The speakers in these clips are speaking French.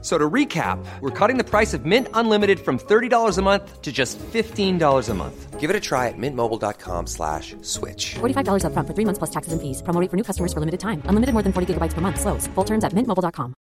So to recap, we're cutting the price of Mint Unlimited from $30 a month to just $15 a month. Give it a try at mintmobile.com slash switch. $45 up front for three months plus taxes and fees. Promo rate for new customers for limited time. Unlimited more than 40 gigabytes per month. Slows. Full terms at mintmobile.com.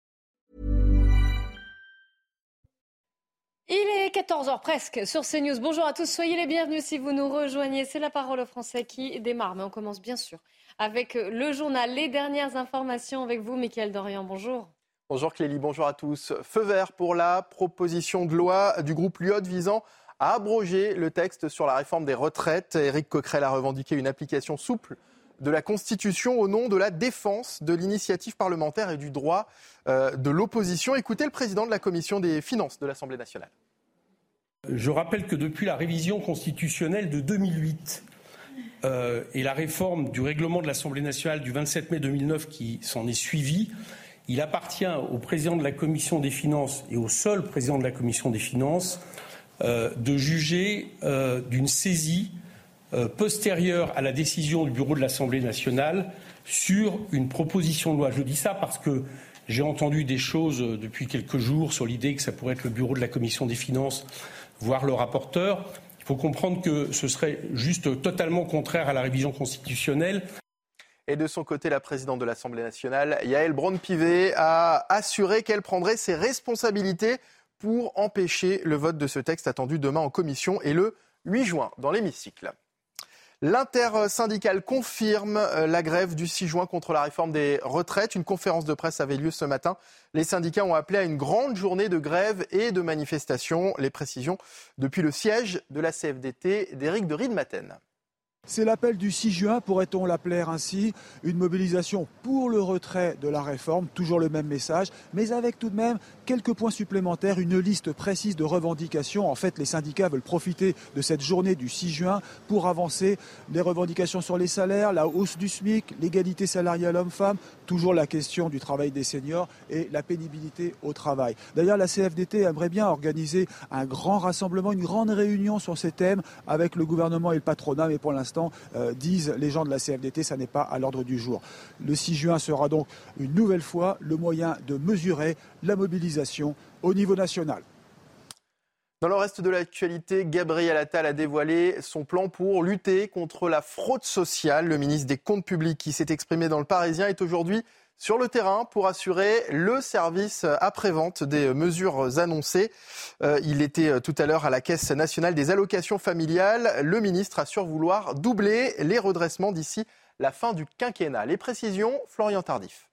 Il est 14h presque sur CNews. Bonjour à tous, soyez les bienvenus si vous nous rejoignez. C'est la parole au français qui démarre, mais on commence bien sûr avec le journal Les dernières informations avec vous, Mickaël Dorian. Bonjour. Bonjour Clélie, bonjour à tous. Feu vert pour la proposition de loi du groupe Lyot visant à abroger le texte sur la réforme des retraites. Éric Coquerel a revendiqué une application souple de la Constitution au nom de la défense de l'initiative parlementaire et du droit euh, de l'opposition. Écoutez le président de la commission des finances de l'Assemblée nationale. Je rappelle que depuis la révision constitutionnelle de 2008 euh, et la réforme du règlement de l'Assemblée nationale du 27 mai 2009 qui s'en est suivie, il appartient au président de la commission des finances et au seul président de la commission des finances euh, de juger euh, d'une saisie euh, postérieure à la décision du bureau de l'Assemblée nationale sur une proposition de loi. Je dis ça parce que j'ai entendu des choses depuis quelques jours sur l'idée que ça pourrait être le bureau de la commission des finances, voire le rapporteur. Il faut comprendre que ce serait juste totalement contraire à la révision constitutionnelle. Et de son côté, la présidente de l'Assemblée nationale, Yael Braun-Pivet, a assuré qu'elle prendrait ses responsabilités pour empêcher le vote de ce texte attendu demain en commission et le 8 juin dans l'hémicycle. L'intersyndicale confirme euh, la grève du 6 juin contre la réforme des retraites. Une conférence de presse avait lieu ce matin. Les syndicats ont appelé à une grande journée de grève et de manifestation. Les précisions depuis le siège de la CFDT d'Éric de Riedmaten. C'est l'appel du 6 juin, pourrait-on l'appeler ainsi, une mobilisation pour le retrait de la réforme, toujours le même message, mais avec tout de même quelques points supplémentaires, une liste précise de revendications. En fait, les syndicats veulent profiter de cette journée du 6 juin pour avancer des revendications sur les salaires, la hausse du SMIC, l'égalité salariale homme-femme, toujours la question du travail des seniors et la pénibilité au travail. D'ailleurs, la CFDT aimerait bien organiser un grand rassemblement, une grande réunion sur ces thèmes avec le gouvernement et le patronat, mais pour l'instant, euh, disent les gens de la CFDT, ça n'est pas à l'ordre du jour. Le 6 juin sera donc une nouvelle fois le moyen de mesurer la mobilisation au niveau national. Dans le reste de l'actualité, Gabriel Attal a dévoilé son plan pour lutter contre la fraude sociale. Le ministre des Comptes publics qui s'est exprimé dans le Parisien est aujourd'hui sur le terrain pour assurer le service après-vente des mesures annoncées. Euh, il était euh, tout à l'heure à la Caisse nationale des allocations familiales. Le ministre assure vouloir doubler les redressements d'ici la fin du quinquennat. Les précisions, Florian Tardif.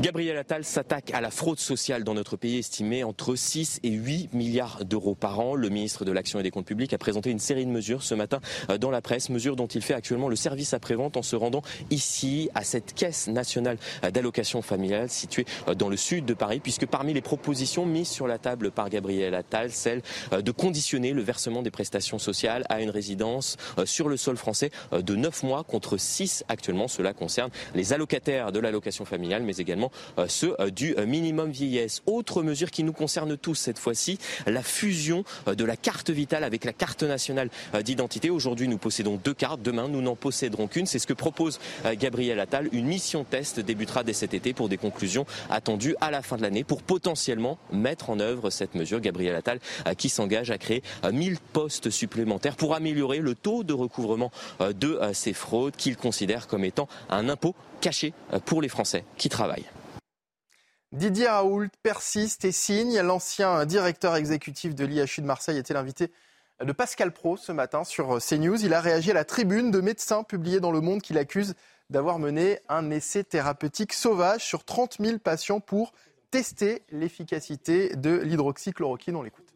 Gabriel Attal s'attaque à la fraude sociale dans notre pays estimée entre 6 et 8 milliards d'euros par an. Le ministre de l'Action et des Comptes publics a présenté une série de mesures ce matin euh, dans la presse, mesures dont il fait actuellement le service après-vente en se rendant ici à cette caisse nationale d'allocation familiale située euh, dans le sud de Paris, puisque parmi les propositions mises sur la table par Gabriel Attal, celle euh, de conditionner le versement des prestations sociales à une résidence sur le sol français de 9 mois contre 6 actuellement. Cela concerne les allocataires de l'allocation familiale, mais également euh, ceux euh, du euh, minimum vieillesse. Autre mesure qui nous concerne tous cette fois-ci, la fusion de la carte vitale avec la carte nationale d'identité. Aujourd'hui, nous possédons deux cartes. Demain, nous n'en posséderons qu'une. C'est ce que propose Gabriel Attal. Une mission test débutera dès cet été pour des conclusions attendues à la fin de l'année pour potentiellement mettre en œuvre cette mesure. Gabriel Attal qui s'engage à créer 1000 postes supplémentaires pour améliorer le taux de recouvrement de ces fraudes qu'il considère comme étant un impôt caché pour les Français qui travaillent. Didier Raoult persiste et signe. L'ancien directeur exécutif de l'IHU de Marseille était l'invité de Pascal Pro ce matin sur CNews. Il a réagi à la tribune de médecins publiée dans Le Monde qui l'accuse d'avoir mené un essai thérapeutique sauvage sur 30 000 patients pour tester l'efficacité de l'hydroxychloroquine. On l'écoute.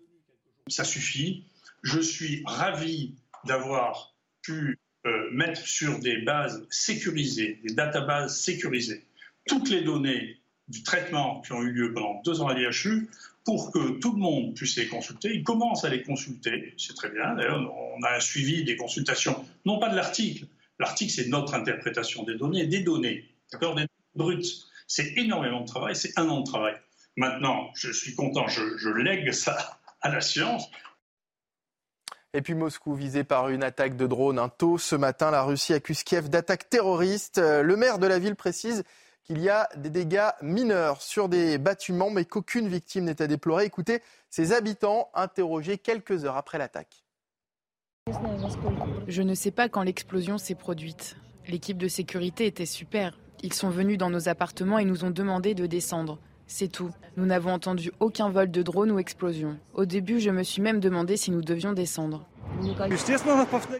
Ça suffit. Je suis ravi d'avoir pu euh, mettre sur des bases sécurisées, des databases sécurisées, toutes les données du traitement qui ont eu lieu pendant deux ans à l'IHU pour que tout le monde puisse les consulter. Ils commencent à les consulter, c'est très bien. D'ailleurs, on a un suivi des consultations, non pas de l'article. L'article, c'est notre interprétation des données, des données, d'accord, des données brutes. C'est énormément de travail, c'est un an de travail. Maintenant, je suis content, je, lègue ça à la science. Et puis Moscou visé par une attaque de drone. Un tôt ce matin, la Russie accuse Kiev d'attaque terroriste. Euh, le maire de la ville précise qu'il y a des dégâts mineurs sur des bâtiments, mais qu'aucune victime n'est à déplorer. Écoutez ses habitants interrogés quelques heures après l'attaque. Je ne sais pas quand l'explosion s'est produite. L'équipe de sécurité était super. Ils sont venus dans nos appartements et nous ont demandé de descendre. C'est tout. Nous n'avons entendu aucun vol de drone ou explosion. Au début, je me suis même demandé si nous devions descendre.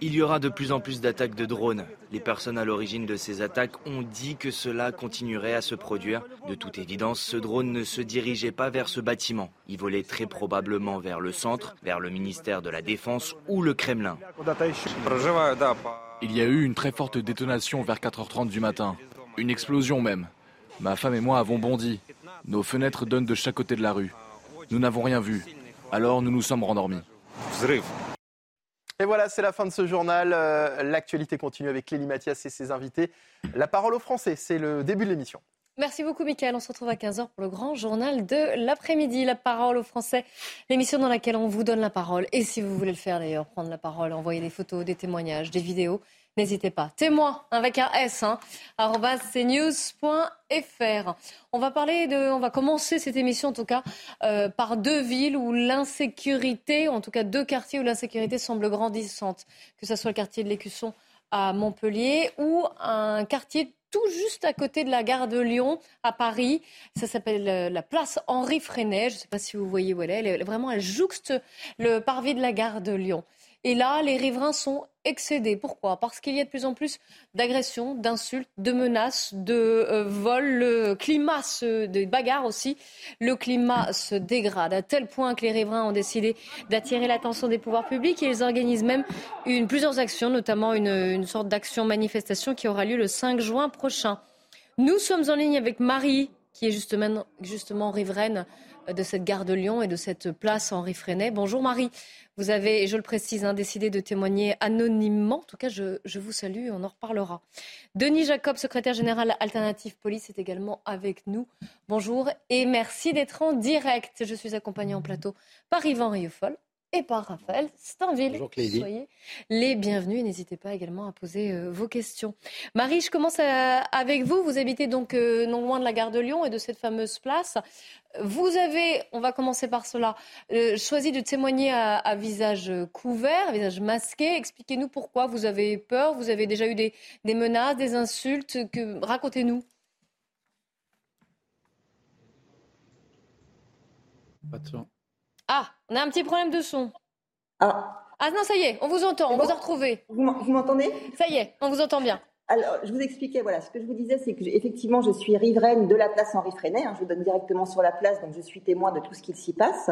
Il y aura de plus en plus d'attaques de drones. Les personnes à l'origine de ces attaques ont dit que cela continuerait à se produire. De toute évidence, ce drone ne se dirigeait pas vers ce bâtiment. Il volait très probablement vers le centre, vers le ministère de la Défense ou le Kremlin. Il y a eu une très forte détonation vers 4h30 du matin. Une explosion même. Ma femme et moi avons bondi. Nos fenêtres donnent de chaque côté de la rue. Nous n'avons rien vu. Alors nous nous sommes rendormis. Et voilà, c'est la fin de ce journal. Euh, l'actualité continue avec Clélie Mathias et ses invités. La parole aux Français, c'est le début de l'émission. Merci beaucoup, Mickaël. On se retrouve à 15h pour le grand journal de l'après-midi. La parole aux Français, l'émission dans laquelle on vous donne la parole. Et si vous voulez le faire d'ailleurs, prendre la parole, envoyer des photos, des témoignages, des vidéos, N'hésitez pas. Témoin avec un S, hein. On va parler de, on va commencer cette émission en tout cas euh, par deux villes où l'insécurité, en tout cas deux quartiers où l'insécurité semble grandissante, que ce soit le quartier de l'Écusson à Montpellier ou un quartier tout juste à côté de la gare de Lyon à Paris. Ça s'appelle euh, la place Henri Freinet. Je ne sais pas si vous voyez où elle est. Elle est vraiment, elle jouxte le parvis de la gare de Lyon. Et là, les riverains sont excédés. Pourquoi? Parce qu'il y a de plus en plus d'agressions, d'insultes, de menaces, de euh, vols. Le climat se, de bagarres aussi. Le climat se dégrade à tel point que les riverains ont décidé d'attirer l'attention des pouvoirs publics. Et ils organisent même une, plusieurs actions, notamment une, une sorte d'action manifestation qui aura lieu le 5 juin prochain. Nous sommes en ligne avec Marie, qui est justement, justement riveraine de cette gare de Lyon et de cette place Henri Freinet. Bonjour Marie. Vous avez, je le précise, hein, décidé de témoigner anonymement. En tout cas, je, vous salue et on en reparlera. Denis Jacob, secrétaire général Alternative Police, est également avec nous. Bonjour et merci d'être en direct. Je suis accompagnée en plateau par Yvan Rieufol et par Raphaël Steinville. Bonjour Soyez les bienvenus. N'hésitez pas également à poser euh, vos questions. Marie, je commence avec vous. Vous habitez donc euh, non loin de la gare de Lyon et de cette fameuse place. Vous avez, on va commencer par cela, euh, choisi de témoigner à, visage couvert, à visage masqué. Expliquez-nous pourquoi vous avez peur. Vous avez déjà eu des, menaces, des insultes. Racontez-nous. Pas de. Ah, on a un petit problème de son. Ah. Ah non, ça y est, on vous entend, on vous a retrouvé. Vous m'entendez? Ça y est, on vous entend bien. Alors, je vous expliquais, voilà, ce que je vous disais, c'est que effectivement, je suis riveraine de la place Henri Freinet. Hein, je vous donne directement sur la place, donc je suis témoin de tout ce qui s'y passe.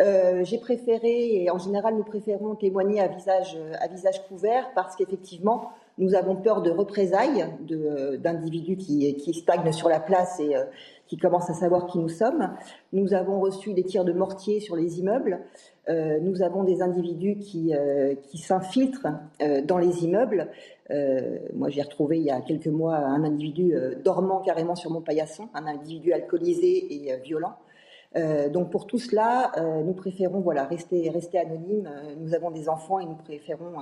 Euh, J'ai préféré, et en général, nous préférons témoigner à visage, à visage couvert, parce qu'effectivement, nous avons peur de représailles d'individus qui, qui, stagnent sur la place et euh, qui commencent à savoir qui nous sommes. Nous avons reçu des tirs de mortier sur les immeubles. Euh, nous avons des individus qui, euh, qui s'infiltrent dans les immeubles. moi, j'ai retrouvé il y a quelques mois un individu dormant carrément sur mon paillasson, un individu alcoolisé et violent. donc pour tout cela, nous préférons voilà rester rester anonymes. nous avons des enfants et nous préférons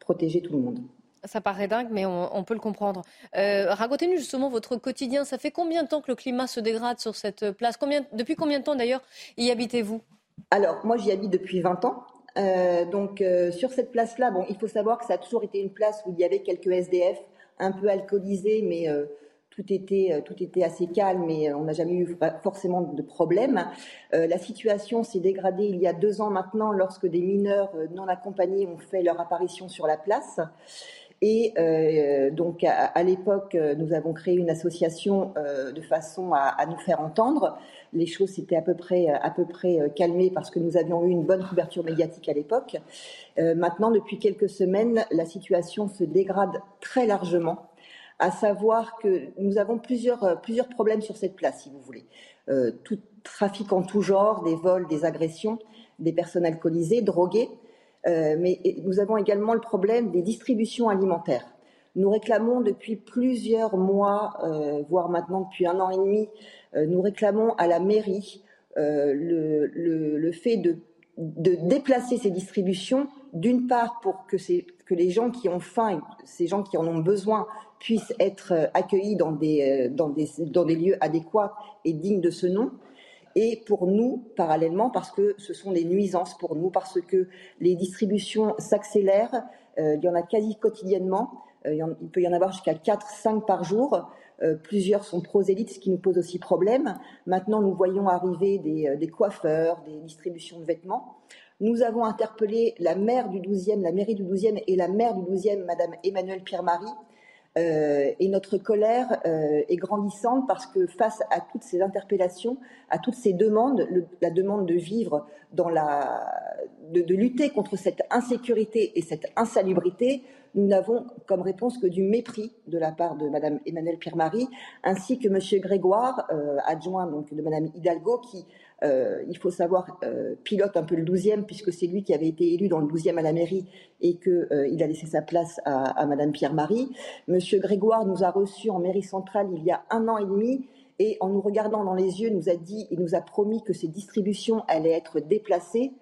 protéger tout le monde. Ça paraît dingue, mais on, peut le comprendre. Euh, racontez-nous justement votre quotidien. Ça fait combien de temps que le climat se dégrade sur cette place? Depuis combien de temps d'ailleurs y habitez-vous? Alors, moi j'y habite depuis 20 ans. Euh, donc euh, sur cette place-là, bon, il faut savoir que ça a toujours été une place où il y avait quelques SDF un peu alcoolisés, mais tout était, tout était assez calme et on n'a jamais eu forcément de problème. la situation s'est dégradée il y a deux ans maintenant lorsque des mineurs non accompagnés ont fait leur apparition sur la place. Et euh, donc, à, l'époque, nous avons créé une association euh, de façon à, nous faire entendre. Les choses s'étaient à peu près, euh, calmées parce que nous avions eu une bonne couverture médiatique à l'époque. maintenant, depuis quelques semaines, la situation se dégrade très largement à savoir que nous avons plusieurs, plusieurs problèmes sur cette place, si vous voulez. tout trafic en tout genre, des vols, des agressions, des personnes alcoolisées, droguées, euh, mais nous avons également le problème des distributions alimentaires. Nous réclamons depuis plusieurs mois, euh, voire maintenant depuis un an et demi, euh, nous réclamons à la mairie le, fait de, déplacer ces distributions, d'une part pour que, que, les gens qui ont faim, ces gens qui en ont besoin, puissent être accueillis dans des, dans des, dans des lieux adéquats et dignes de ce nom, et pour nous, parallèlement, parce que ce sont des nuisances pour nous, parce que les distributions s'accélèrent, il y en a quasi quotidiennement, euh, il peut y en avoir jusqu'à 4, 5 par jour. Euh, plusieurs sont prosélytes, ce qui nous pose aussi problème. Maintenant, nous voyons arriver des, euh, coiffeurs, des distributions de vêtements. Nous avons interpellé la maire du 12e, la mairie du 12e et la maire du 12e, Madame Emmanuelle Pierre-Marie. Et notre colère est grandissante parce que face à toutes ces interpellations, à toutes ces demandes, la demande de vivre dans la, de, lutter contre cette insécurité et cette insalubrité, nous n'avons comme réponse que du mépris de la part de Madame Emmanuelle Pierre-Marie, ainsi que Monsieur Grégoire, euh, adjoint de Madame Hidalgo, qui, euh, il faut savoir, euh, pilote un peu le 12e, puisque c'est lui qui avait été élu dans le 12e à la mairie et qu'il a laissé sa place à, à Madame Pierre-Marie. Monsieur Grégoire nous a reçus en mairie centrale il y a un an et demi et en nous regardant dans les yeux, nous a dit et nous a promis que ces distributions allaient être déplacées.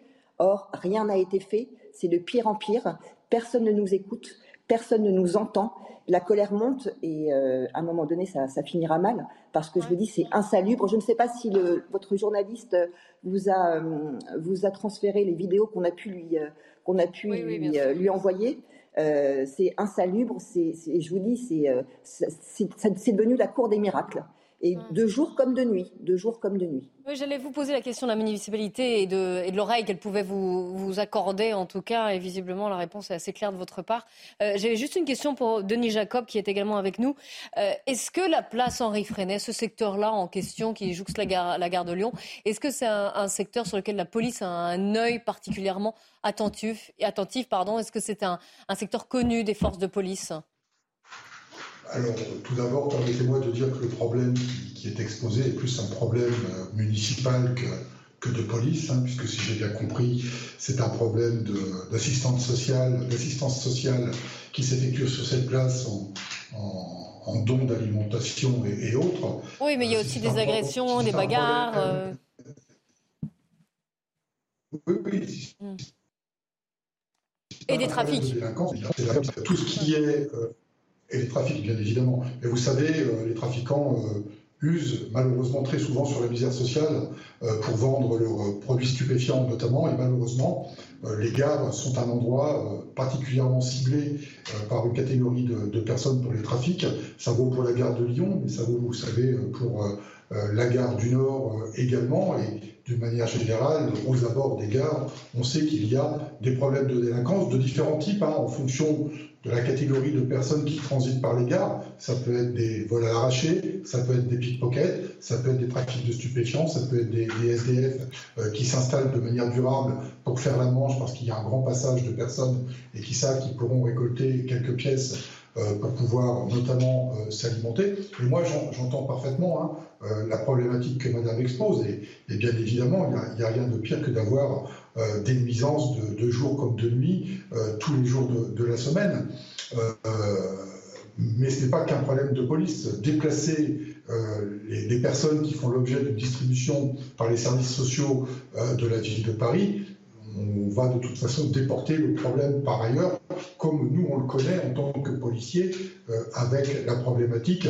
Or, rien n'a été fait. C'est de pire en pire. Personne ne nous écoute personne ne nous entend, la colère monte et euh, à un moment donné, ça, finira mal parce que je vous dis, c'est insalubre. Je ne sais pas si votre journaliste vous a, euh, vous a transféré les vidéos qu'on a pu lui, euh, qu'on a pu lui, envoyer. c'est insalubre, c'est, je vous dis, c'est devenu la cour des miracles et mm. de jour comme de nuit, de jour comme de nuit. Oui, j'allais vous poser la question de la municipalité et de, l'oreille qu'elle pouvait vous, vous, accorder, en tout cas, et visiblement la réponse est assez claire de votre part. Euh, J'avais juste une question pour Denis Jacob, qui est également avec nous. Euh, est-ce que la place Henri Freinet, ce secteur-là en question qui jouxte la gare, la gare de Lyon, est-ce que c'est un, secteur sur lequel la police a un œil particulièrement attentif, attentif pardon? Est-ce que c'est un, un secteur connu des forces de police? Alors, tout d'abord, permettez-moi de dire que le problème qui, est exposé est plus un problème euh, municipal que, de police, hein, puisque si j'ai bien compris, c'est un problème d'assistance sociale, d'assistance sociale qui s'effectue sur cette place en, dons d'alimentation et, autres. Oui, mais il y a euh, aussi des agressions, des bagarres. Euh. Oui, oui. Et des trafics. tout ce qui est et les trafics, bien évidemment. Mais vous savez, euh, les trafiquants euh, usent malheureusement très souvent sur la misère sociale euh, pour vendre leurs produits stupéfiants notamment. Et malheureusement, les gares sont un endroit particulièrement ciblé par une catégorie de, personnes pour les trafics. Ça vaut pour la gare de Lyon, mais ça vaut, vous savez, pour la gare du Nord également. Et d'une manière générale, aux abords des gares, on sait qu'il y a des problèmes de délinquance de différents types, hein, en fonction de la catégorie de personnes qui transitent par les gares. Ça peut être des vols à l'arraché, ça peut être des pickpockets, ça peut être des trafics de stupéfiants, ça peut être des, SDF euh, qui s'installent de manière durable pour faire la manche parce qu'il y a un grand passage de personnes et qui savent qu'ils pourront récolter quelques pièces euh, pour pouvoir notamment euh, s'alimenter. Et moi, j'entends parfaitement hein, la problématique que Madame expose. Et, bien évidemment, il n'y a, rien de pire que d'avoir euh, des nuisances de, jour comme de nuit, euh, tous les jours de, la semaine. Euh, mais ce n'est pas qu'un problème de police. Déplacer les, personnes qui font l'objet d'une distribution par les services sociaux de la ville de Paris, on va de toute façon déporter le problème par ailleurs, comme nous on le connaît en tant que policiers, avec la problématique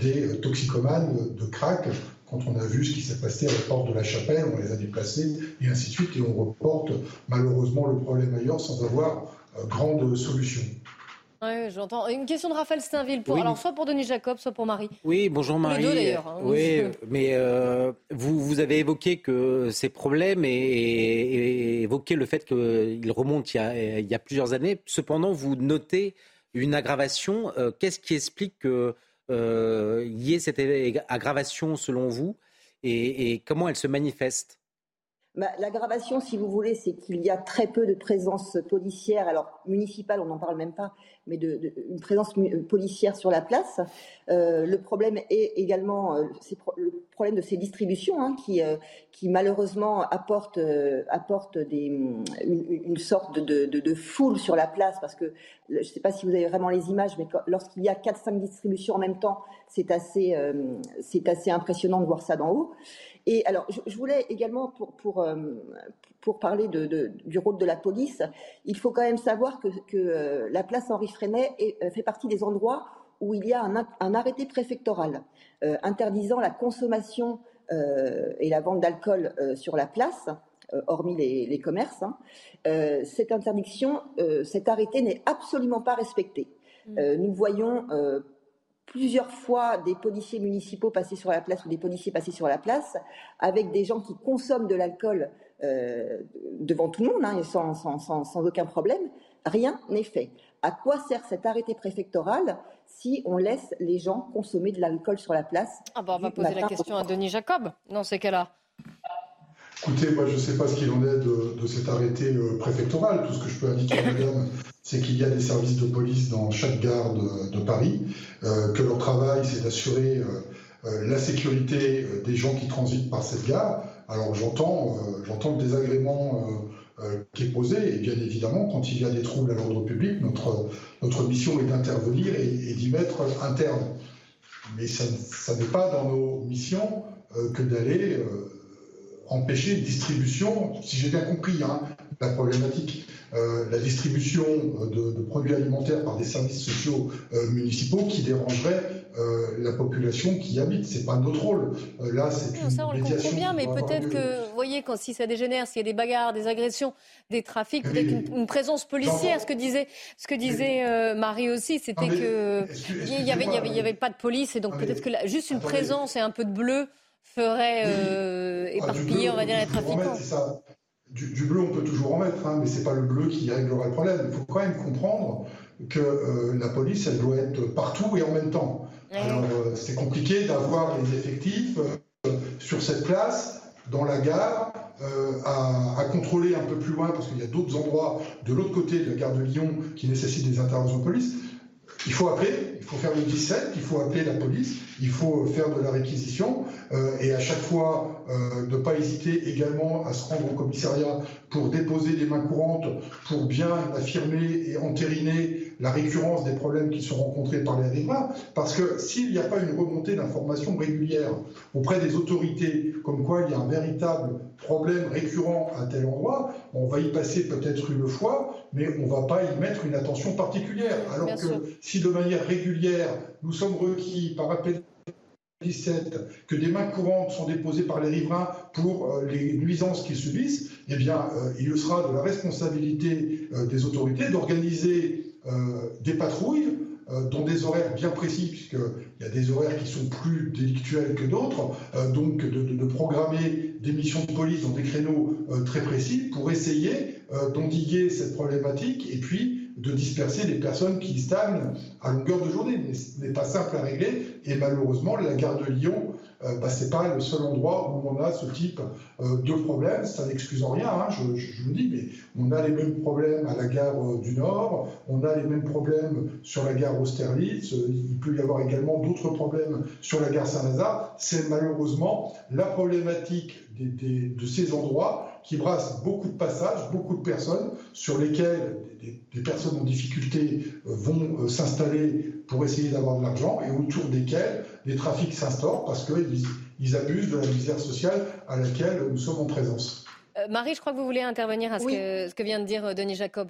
des toxicomanes de crack quand on a vu ce qui s'est passé à la porte de la chapelle, on les a déplacés et ainsi de suite, et on reporte malheureusement le problème ailleurs sans avoir euh, grande solution. Oui, j'entends. Une question de Raphaël Steinville, pour, alors soit pour Denis Jacob, soit pour Marie. Oui, bonjour Marie. Les deux d'ailleurs. Hein. Oui, mais euh, vous, vous avez évoqué que ces problèmes et, évoqué le fait qu'ils remontent il y, a, il y, a, plusieurs années. Cependant, vous notez une aggravation. Euh, qu'est-ce qui explique que euh, y ait cette aggravation selon vous et, comment elle se manifeste? Bah, L'aggravation, si vous voulez, c'est qu'il y a très peu de présence policière, alors municipale, on n'en parle même pas, mais une présence policière sur la place. Euh, le problème est également euh, le problème de ces distributions hein, qui, euh, qui malheureusement apportent, des, une, sorte de, de, de, foule sur la place parce que je ne sais pas si vous avez vraiment les images, mais lorsqu'il y a 4-5 distributions en même temps, c'est assez, c'est assez impressionnant de voir ça d'en haut. Et alors, je, voulais également, pour, pour, euh, pour parler de, du rôle de la police, il faut quand même savoir que, que euh, la place Henri Freinet euh, fait partie des endroits où il y a un, un arrêté préfectoral interdisant la consommation et la vente d'alcool sur la place. hormis les, les commerces, hein. cette interdiction, cet arrêté n'est absolument pas respecté. Mmh. nous voyons plusieurs fois des policiers municipaux passer sur la place ou des policiers passer sur la place avec des gens qui consomment de l'alcool euh, devant tout le monde, hein, sans, sans, sans, aucun problème. Rien n'est fait. À quoi sert cet arrêté préfectoral si on laisse les gens consommer de l'alcool sur la place ah bah On va poser la question à Denis Jacob dans ces cas-là. Écoutez, moi je ne sais pas ce qu'il en est de, de cet arrêté euh, préfectoral. Tout ce que je peux indiquer, madame, c'est qu'il y a des services de police dans chaque gare de, Paris, euh, que leur travail c'est d'assurer euh, la sécurité des gens qui transitent par cette gare. Alors j'entends, le désagrément qui est posé, et bien évidemment, quand il y a des troubles à l'ordre public, notre, notre mission est d'intervenir et, d'y mettre un terme. Mais ça, ça n'est pas dans nos missions que d'aller empêcher une distribution, si j'ai bien compris hein, la problématique, euh, la distribution euh, de, produits alimentaires par des services sociaux euh, municipaux qui dérangerait la population qui y habite. C'est pas notre rôle. là, c'est une ça, on le comprend bien, mais peut-être que, vous voyez, quand si ça dégénère, s'il y a des bagarres, des agressions, des trafics, peut-être une, présence policière. Ce que disait, ce que disait Marie aussi, c'était que il y avait, pas de police, et donc peut-être que juste une présence et un peu de bleu ferait euh, ah, éparpiller, on va dire, les trafiquants. Du, bleu, on peut toujours en mettre, hein, mais c'est pas le bleu qui réglera le problème. Il faut quand même comprendre que euh, la police, elle doit être partout et en même temps. Alors, euh, c'est compliqué d'avoir les effectifs sur cette place, dans la gare, à, à, contrôler un peu plus loin, parce qu'il y a d'autres endroits de l'autre côté de la gare de Lyon qui nécessitent des interventions de police. Il faut appeler, il faut faire le 17, il faut appeler la police, il faut faire de la réquisition euh, et à chaque fois euh, ne pas hésiter également à se rendre au commissariat pour déposer des mains courantes, pour bien affirmer et entériner la récurrence des problèmes qui sont rencontrés par les riverains. Parce que s'il n'y a pas une remontée d'informations régulière auprès des autorités, comme quoi il y a un véritable problème récurrent à tel endroit, on va y passer peut-être une fois, mais on ne va pas y mettre une attention particulière. Alors que si de manière régulière, nous sommes requis par appel 17 que des mains courantes sont déposées par les riverains pour euh, les nuisances qu'ils subissent, eh bien, euh, il sera de la responsabilité euh, des autorités d'organiser des patrouilles dans des horaires bien précis, puisqu'il y a des horaires qui sont plus délictuels que d'autres, donc de, programmer des missions de police dans des créneaux très précis pour essayer d'endiguer cette problématique et puis de disperser les personnes qui stagnent à longueur de journée. Ce n'est pas simple à régler. Et malheureusement, la gare de Lyon, euh, bah, ce n'est pas le seul endroit où on a ce type euh, de problème. Ça n'excuse en rien, hein, je, je, le dis, mais on a les mêmes problèmes à la gare euh, du Nord, on a les mêmes problèmes sur la gare Austerlitz, il peut y avoir également d'autres problèmes sur la gare Saint-Lazare. C'est malheureusement la problématique de ces endroits qui brassent beaucoup de passages, beaucoup de personnes sur lesquelles des, personnes en difficulté euh, vont euh, s'installer pour essayer d'avoir de l'argent et autour desquels des trafics s'instaurent parce qu'ils ils abusent de la misère sociale à laquelle nous sommes en présence. Euh, Marie, je crois que vous voulez intervenir à ce, que, ce que vient de dire Denis Jacob.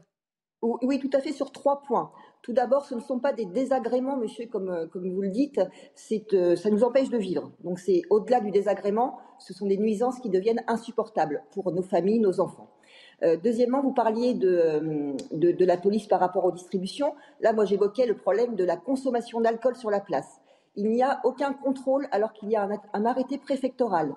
Oui, tout à fait, sur trois points. Tout d'abord, ce ne sont pas des désagréments, monsieur, comme, comme vous le dites, euh, ça nous empêche de vivre. Donc c'est au-delà du désagrément, ce sont des nuisances qui deviennent insupportables pour nos familles, nos enfants. Euh, deuxièmement, vous parliez de, de, la police par rapport aux distributions. Là, moi, j'évoquais le problème de la consommation d'alcool sur la place. Il n'y a aucun contrôle alors qu'il y a un, arrêté préfectoral.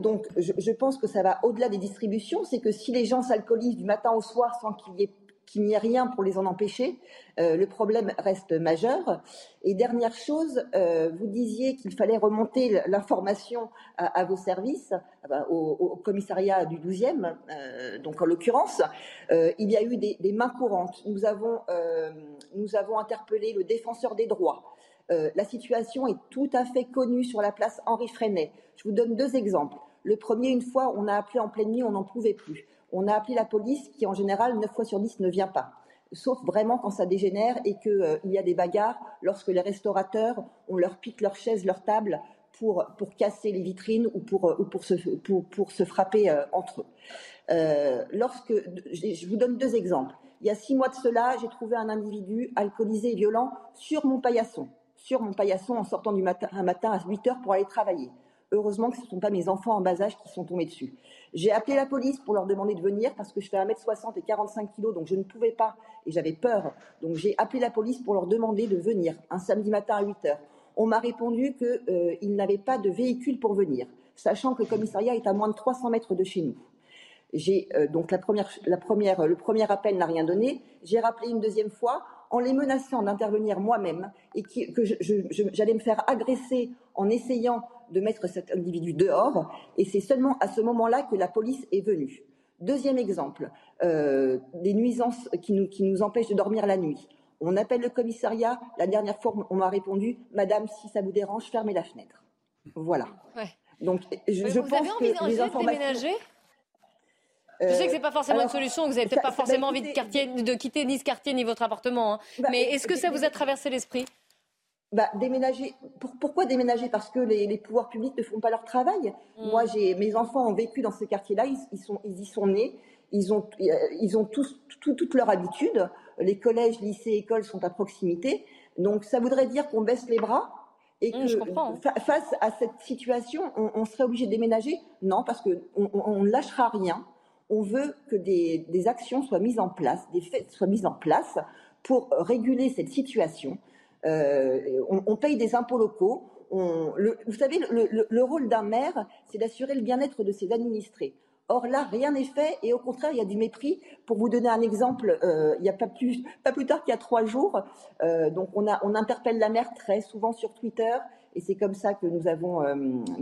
donc, je, je, pense que ça va au-delà des distributions. C'est que si les gens s'alcoolisent du matin au soir sans qu'il y ait qu'il n'y ait rien pour les en empêcher. Euh, le problème reste majeur. Et dernière chose, euh, vous disiez qu'il fallait remonter l'information à, vos services, au, commissariat du 12e, euh, donc en l'occurrence. il y a eu des, mains courantes. Nous avons, nous avons interpellé le défenseur des droits. la situation est tout à fait connue sur la place Henri Freinet. Je vous donne deux exemples. Le premier, une fois, on a appelé en pleine nuit, on n'en pouvait plus on a appelé la police qui, en général, 9 fois sur 10 ne vient pas. Sauf vraiment quand ça dégénère et qu'il euh, y a des bagarres lorsque les restaurateurs, on leur pique leurs chaises, leurs tables pour, casser les vitrines ou pour, euh, se frapper euh, entre eux. lorsque, je vous donne deux exemples. Il y a six mois de cela, j'ai trouvé un individu alcoolisé et violent sur mon paillasson, sur mon paillasson en sortant du matin, un matin à 8 heures pour aller travailler. Heureusement que ce ne sont pas mes enfants en bas âge qui sont tombés dessus. J'ai appelé la police pour leur demander de venir parce que je fais 1m60 et 45 kg, donc je ne pouvais pas et j'avais peur. Donc j'ai appelé la police pour leur demander de venir un samedi matin à 8 h On m'a répondu qu'ils euh, n'avaient pas de véhicule pour venir, sachant que le commissariat est à moins de 300 mètres de chez nous. J'ai euh, donc la première, la première, le premier appel n'a rien donné. J'ai rappelé une deuxième fois en les menaçant d'intervenir moi-même et que j'allais me faire agresser en essayant de mettre cet individu dehors, et c'est seulement à ce moment-là que la police est venue. Deuxième exemple, euh, des nuisances qui nous, qui nous empêchent de dormir la nuit. On appelle le commissariat. La dernière fois, on m'a répondu, Madame, si ça vous dérange, fermez la fenêtre. Voilà. Donc, je, vous pense avez envie, que les informations... déménager? Je sais que c'est pas forcément une solution, que vous n'avez peut-être pas forcément envie de, de, quitter ni ce quartier ni votre appartement. Hein. Bah, mais est-ce que ça vous a traversé l'esprit? Bah, déménager. pourquoi déménager? Parce que les, pouvoirs publics ne font pas leur travail. Mm. Moi, j'ai mes enfants ont vécu dans ce quartier-là. Ils, sont, ils y sont nés. Ils ont, ils ont tous, toutes leurs habitudes. Les collèges, lycées, écoles sont à proximité. Donc, ça voudrait dire qu'on baisse les bras et mm, que face à cette situation, on, serait obligé de déménager? Non, parce qu'on on, ne lâchera rien. On veut que des, des actions soient mises en place, des faits soient mises en place pour réguler cette situation. Euh, on, paye des impôts locaux. vous savez, le, rôle d'un maire, c'est d'assurer le bien-être de ses administrés. Or là, rien n'est fait et au contraire, il y a du mépris. Pour vous donner un exemple, euh, il n'y a pas plus, pas plus tard qu'il y a trois jours, euh, donc on, interpelle la maire très souvent sur Twitter et c'est comme ça que nous avons,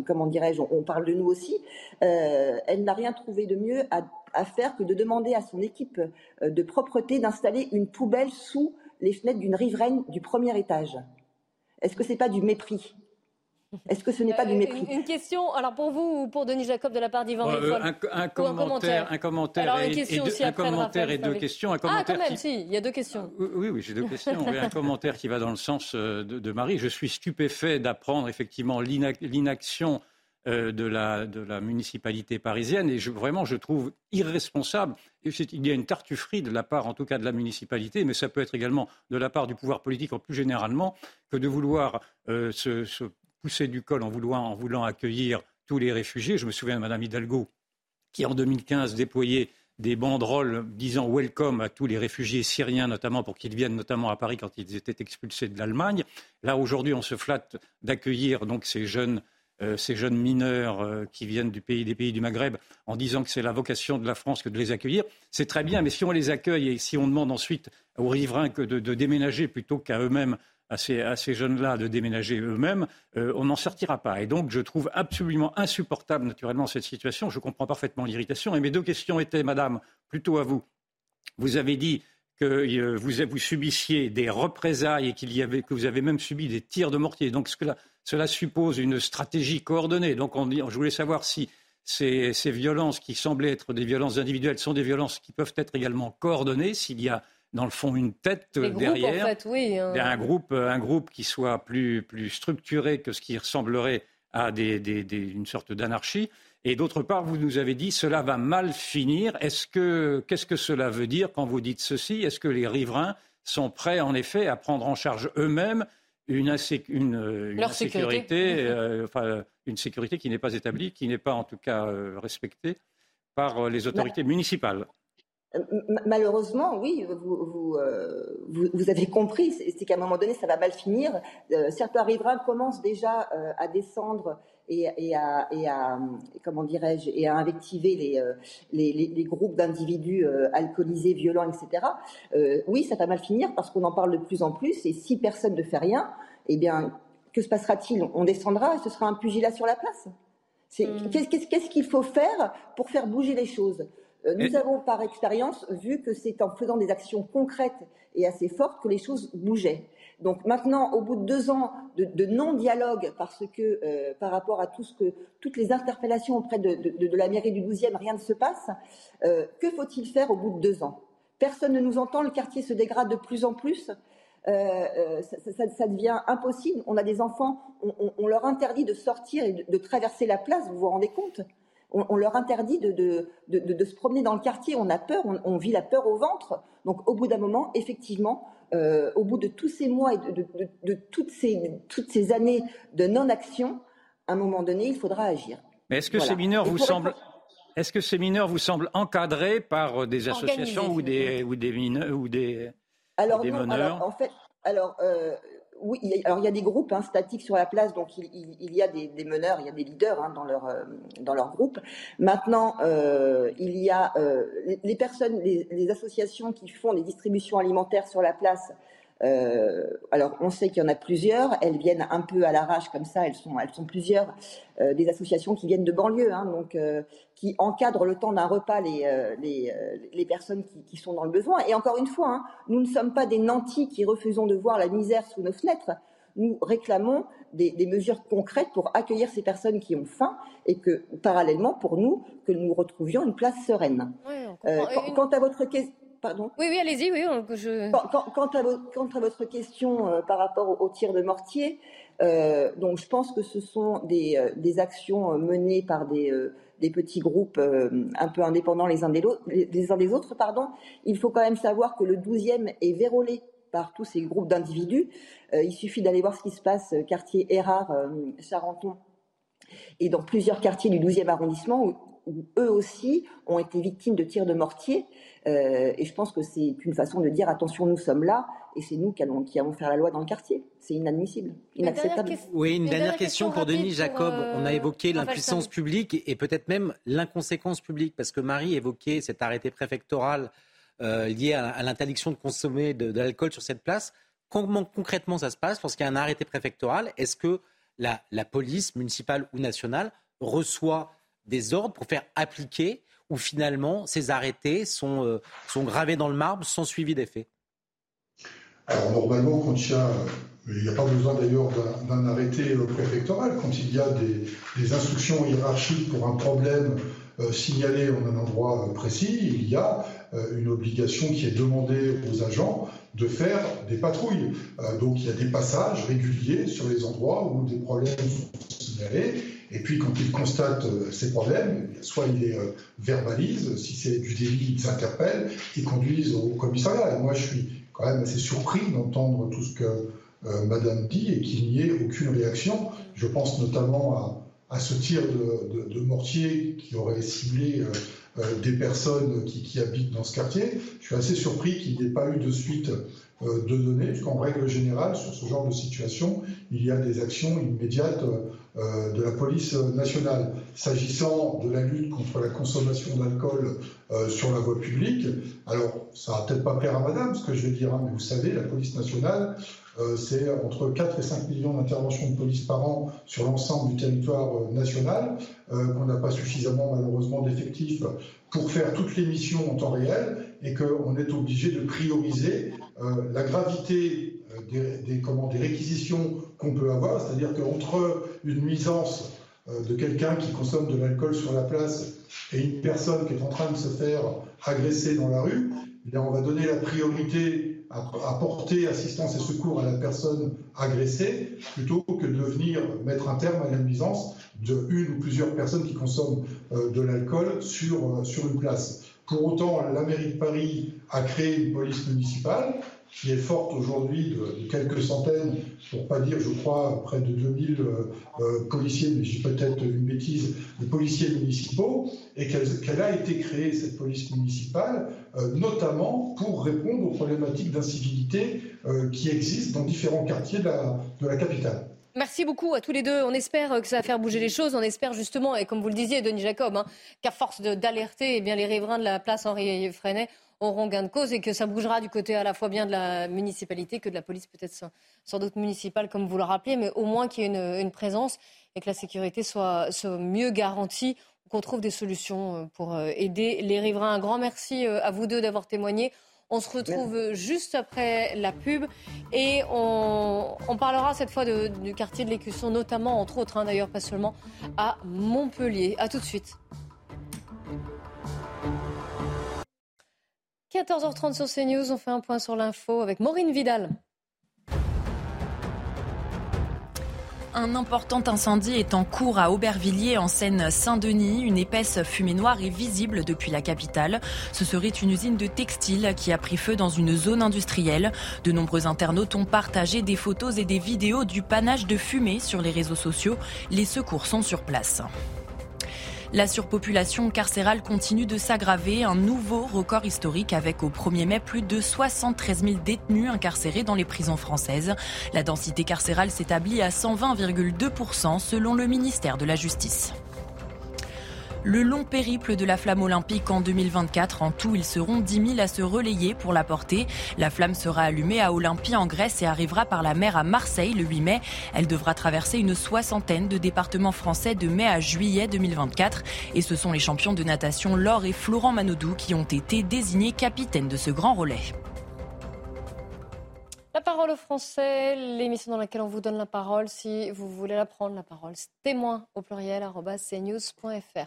comment dirais-je, on, parle de nous aussi. elle n'a rien trouvé de mieux à, faire que de demander à son équipe de propreté d'installer une poubelle sous les fenêtres d'une riveraine du premier étage Est-ce que ce n'est pas du mépris? Est-ce que ce n'est pas du euh, mépris? une, question, alors pour vous ou pour Denis Jacob de la part d'Yvan euh, un, commentaire, un commentaire, et, deux, un commentaire et deux questions. Un commentaire ah, quand même, si, il y a deux questions. Oui, oui, j'ai deux questions. un commentaire qui va dans le sens euh, de Marie. Je suis stupéfait d'apprendre effectivement l'inaction euh, de, la, municipalité parisienne. Et vraiment, je trouve irresponsable. Il y a une tartufferie de la part, en tout cas, de la municipalité, mais ça peut être également de la part du pouvoir politique en plus généralement, que de vouloir euh, se, pousser du col en voulant, en voulant accueillir tous les réfugiés. Je me souviens de Mme Hidalgo, qui en 2015 déployait des banderoles disant welcome à tous les réfugiés syriens, notamment pour qu'ils viennent notamment à Paris quand ils étaient expulsés de l'Allemagne. Là, aujourd'hui, on se flatte d'accueillir donc ces jeunes euh, ces jeunes mineurs euh, qui viennent du pays, des pays du Maghreb en disant que c'est la vocation de la France que de les accueillir. C'est très bien, mais si on les accueille et si on demande ensuite aux riverains de, déménager plutôt qu'à eux-mêmes, à ces, jeunes-là de déménager eux-mêmes, euh, on n'en sortira pas. Et donc, je trouve absolument insupportable, naturellement, cette situation. Je comprends parfaitement l'irritation. Et mes deux questions étaient, Madame, plutôt à vous. Vous avez dit que vous, subissiez des représailles et que vous avez même subi des tirs de mortier. Donc, ce que là, cela suppose une stratégie coordonnée. Donc je voulais savoir si ces, violences qui semblaient être des violences individuelles sont des violences qui peuvent être également coordonnées, s'il y a dans le fond une tête derrière, hein. un, groupe, un groupe qui soit plus, structuré que ce qui ressemblerait à une sorte d'anarchie. Et d'autre part, vous nous avez dit cela va mal finir. Est-ce que qu'est-ce que cela veut dire quand vous dites ceci? Est-ce que les riverains sont prêts en effet à prendre en charge eux-mêmes une, une, euh, une sécurité, euh, enfin, une sécurité qui n'est pas établie, qui n'est pas en tout cas euh, respectée par les autorités municipales. Malheureusement, oui, vous, vous, avez compris, c'est qu'à un moment donné, ça va mal finir. certains riverains commencent déjà à descendre et, à, comment dirais-je, et à invectiver les, euh, les, groupes d'individus euh, alcoolisés, violents, etc. Euh, oui, ça va mal finir parce qu'on en parle de plus en plus. Et si personne ne fait rien, eh bien, que se passera-t-il? On descendra et ce sera un pugilat sur la place. Hmm. Qu'est-ce qu'il faut faire pour faire bouger les choses? Nous avons par expérience vu que c'est en faisant des actions concrètes et assez fortes que les choses bougeaient. Donc maintenant, au bout de deux ans de, non-dialogue, parce que euh, par rapport à tout ce que, toutes les interpellations auprès de, la mairie du 12e, rien ne se passe, euh, que faut-il faire au bout de deux ans? Personne ne nous entend, le quartier se dégrade de plus en plus. Euh, ça, devient impossible. On a des enfants, on, leur interdit de sortir et de, traverser la place, vous vous rendez compte? On, leur interdit de, se promener dans le quartier, on a peur, on, vit la peur au ventre. Donc au bout d'un moment, effectivement, euh, au bout de tous ces mois et de, toutes, ces, toutes ces années de non-action, à un moment donné, il faudra agir. Mais est-ce que ces mineurs vous semblent... Est-ce que ces mineurs vous semblent encadrés par des associations ou des, ou des mineurs ou des, alors, meneurs En fait, alors euh, oui, alors il y a des groupes hein, statiques sur la place, donc il, y a des, meneurs, il y a des leaders hein, dans leur euh, dans leur groupe. Maintenant, euh, il y a euh, les, personnes, les, associations qui font les distributions alimentaires sur la place. Alors, on sait qu'il y en a plusieurs. Elles viennent un peu à l'arrache comme ça. Elles sont elles sont plusieurs des associations qui viennent de banlieue, hein, donc qui encadrent le temps d'un repas les les, les personnes qui, qui, sont dans le besoin. Et encore une fois, hein, nous ne sommes pas des nantis qui refusons de voir la misère sous nos fenêtres nous réclamons des, mesures concrètes pour accueillir ces personnes qui ont faim et que, parallèlement, pour nous, que nous retrouvions une place sereine. Euh, quant, à votre question. Pardon? Oui, oui, allez-y, oui. Je... Quant, à, votre question euh, par rapport au, tir de mortier, euh, donc je pense que ce sont des, actions menées par des, petits groupes un peu indépendants les uns des, les uns des autres. Pardon. Il faut quand même savoir que le 12e est vérolé par tous ces groupes d'individus. Euh, il suffit d'aller voir ce qui se passe euh, quartier Erard, euh, Charenton, et dans plusieurs quartiers du 12e arrondissement où, eux aussi ont été victimes de tirs de mortier. et je pense que c'est une façon de dire attention, nous sommes là et c'est nous qui allons, qui allons, faire la loi dans le quartier. C'est inadmissible, inacceptable. Oui, une, dernière, question, pour Denis Jacob. On a évoqué l'impuissance publique et peut-être même l'inconséquence publique parce que Marie évoquait cet arrêté préfectoral euh, liées à, l'interdiction de consommer de, l'alcool sur cette place. Comment concrètement ça se passe lorsqu'il y a un arrêté préfectoral? Est-ce que la, police municipale ou nationale reçoit des ordres pour faire appliquer ou finalement ces arrêtés sont, euh, gravés dans le marbre sans suivi d'effet Alors normalement, quand il y a, il n'y a pas besoin d'ailleurs d'un arrêté préfectoral, quand il y a des, instructions hiérarchiques pour un problème euh, signalé en un endroit précis, il y a euh, une obligation qui est demandée aux agents de faire des patrouilles. Euh, donc il y a des passages réguliers sur les endroits où des problèmes sont signalés. Et puis quand ils constatent euh, ces problèmes, soit ils les verbalisent, si c'est du délit, ils s'interpellent, ils conduisent au commissariat. Et moi je suis quand même assez surpris d'entendre tout ce que Madame dit et qu'il n'y ait aucune réaction. Je pense notamment à, ce tir de, mortier qui aurait ciblé euh, des personnes qui, habitent dans ce quartier. Je suis assez surpris qu'il n'y ait pas eu de suite euh, de données, puisqu'en règle générale, sur ce genre de situation, il y a des actions immédiates euh, de la police nationale. S'agissant de la lutte contre la consommation d'alcool sur la voie publique, alors ça va peut-être pas plaire à madame ce que je vais dire, hein, mais vous savez, la police nationale, c'est entre 4 et 5 millions d'interventions de police par an sur l'ensemble du territoire national. Euh, qu'on n'a pas suffisamment malheureusement d'effectifs pour faire toutes les missions en temps réel et qu'on est obligé de prioriser euh, la gravité euh, des, des, comment, des réquisitions qu'on peut avoir, c'est-à-dire qu'entre une nuisance de quelqu'un qui consomme de l'alcool sur la place et une personne qui est en train de se faire agresser dans la rue, eh on va donner la priorité à apporter assistance et secours à la personne agressée plutôt que de venir mettre un terme à la nuisance de une ou plusieurs personnes qui consomment euh, de l'alcool sur, euh, sur une place. Pour autant, la mairie de Paris a créé une police municipale qui est forte aujourd'hui de, quelques centaines, pour pas dire, je crois, près de 2000 euh, policiers, mais j'ai peut-être une bêtise, de policiers municipaux, et qu'elle a été créée, cette police municipale, notamment pour répondre aux problématiques d'incivilité qui existent dans différents quartiers de la, capitale. Merci beaucoup à tous les deux. On espère que ça va faire bouger les choses. On espère justement, et comme vous le disiez, Denis Jacob, hein, qu'à force d'alerter, eh les riverains de la place Henri Freinet auront gain de cause et que ça bougera du côté à la fois bien de la municipalité que de la police, peut-être sans, doute municipale, comme vous le rappelez, mais au moins qu'il y ait une, présence et que la sécurité soit, soit mieux garantie qu'on trouve des solutions euh, pour euh, aider les riverains. Un grand merci euh, à vous deux d'avoir témoigné. On se retrouve juste après la pub et on, parlera cette fois du quartier de l'Écusson, notamment, entre autres, hein, d'ailleurs pas seulement, à Montpellier. A tout de suite. 14h30 sur CNews, on fait un point sur l'info avec Maureen Vidal. Un important incendie est en cours à Aubervilliers, en Seine-Saint-Denis. Une épaisse fumée noire est visible depuis la capitale. Ce serait une usine de textile qui a pris feu dans une zone industrielle. De nombreux internautes ont partagé des photos et des vidéos du panache de fumée sur les réseaux sociaux. Les secours sont sur place. La surpopulation carcérale continue de s'aggraver, un nouveau record historique avec au 1er mai plus de 73 000 détenus incarcérés dans les prisons françaises. La densité carcérale s'établit à 120,2% selon le ministère de la Justice. Le long périple de la flamme olympique en 2024. En tout, ils seront 10 000 à se relayer pour la porter. La flamme sera allumée à Olympie en Grèce et arrivera par la mer à Marseille le 8 mai. Elle devra traverser une soixantaine de départements français de mai à juillet 2024. Et ce sont les champions de natation Laure et Florent Manodou qui ont été désignés capitaines de ce grand relais. La parole aux Français, l'émission dans laquelle on vous donne la parole si vous voulez la prendre, la parole. Témoin au pluriel, cnews.fr.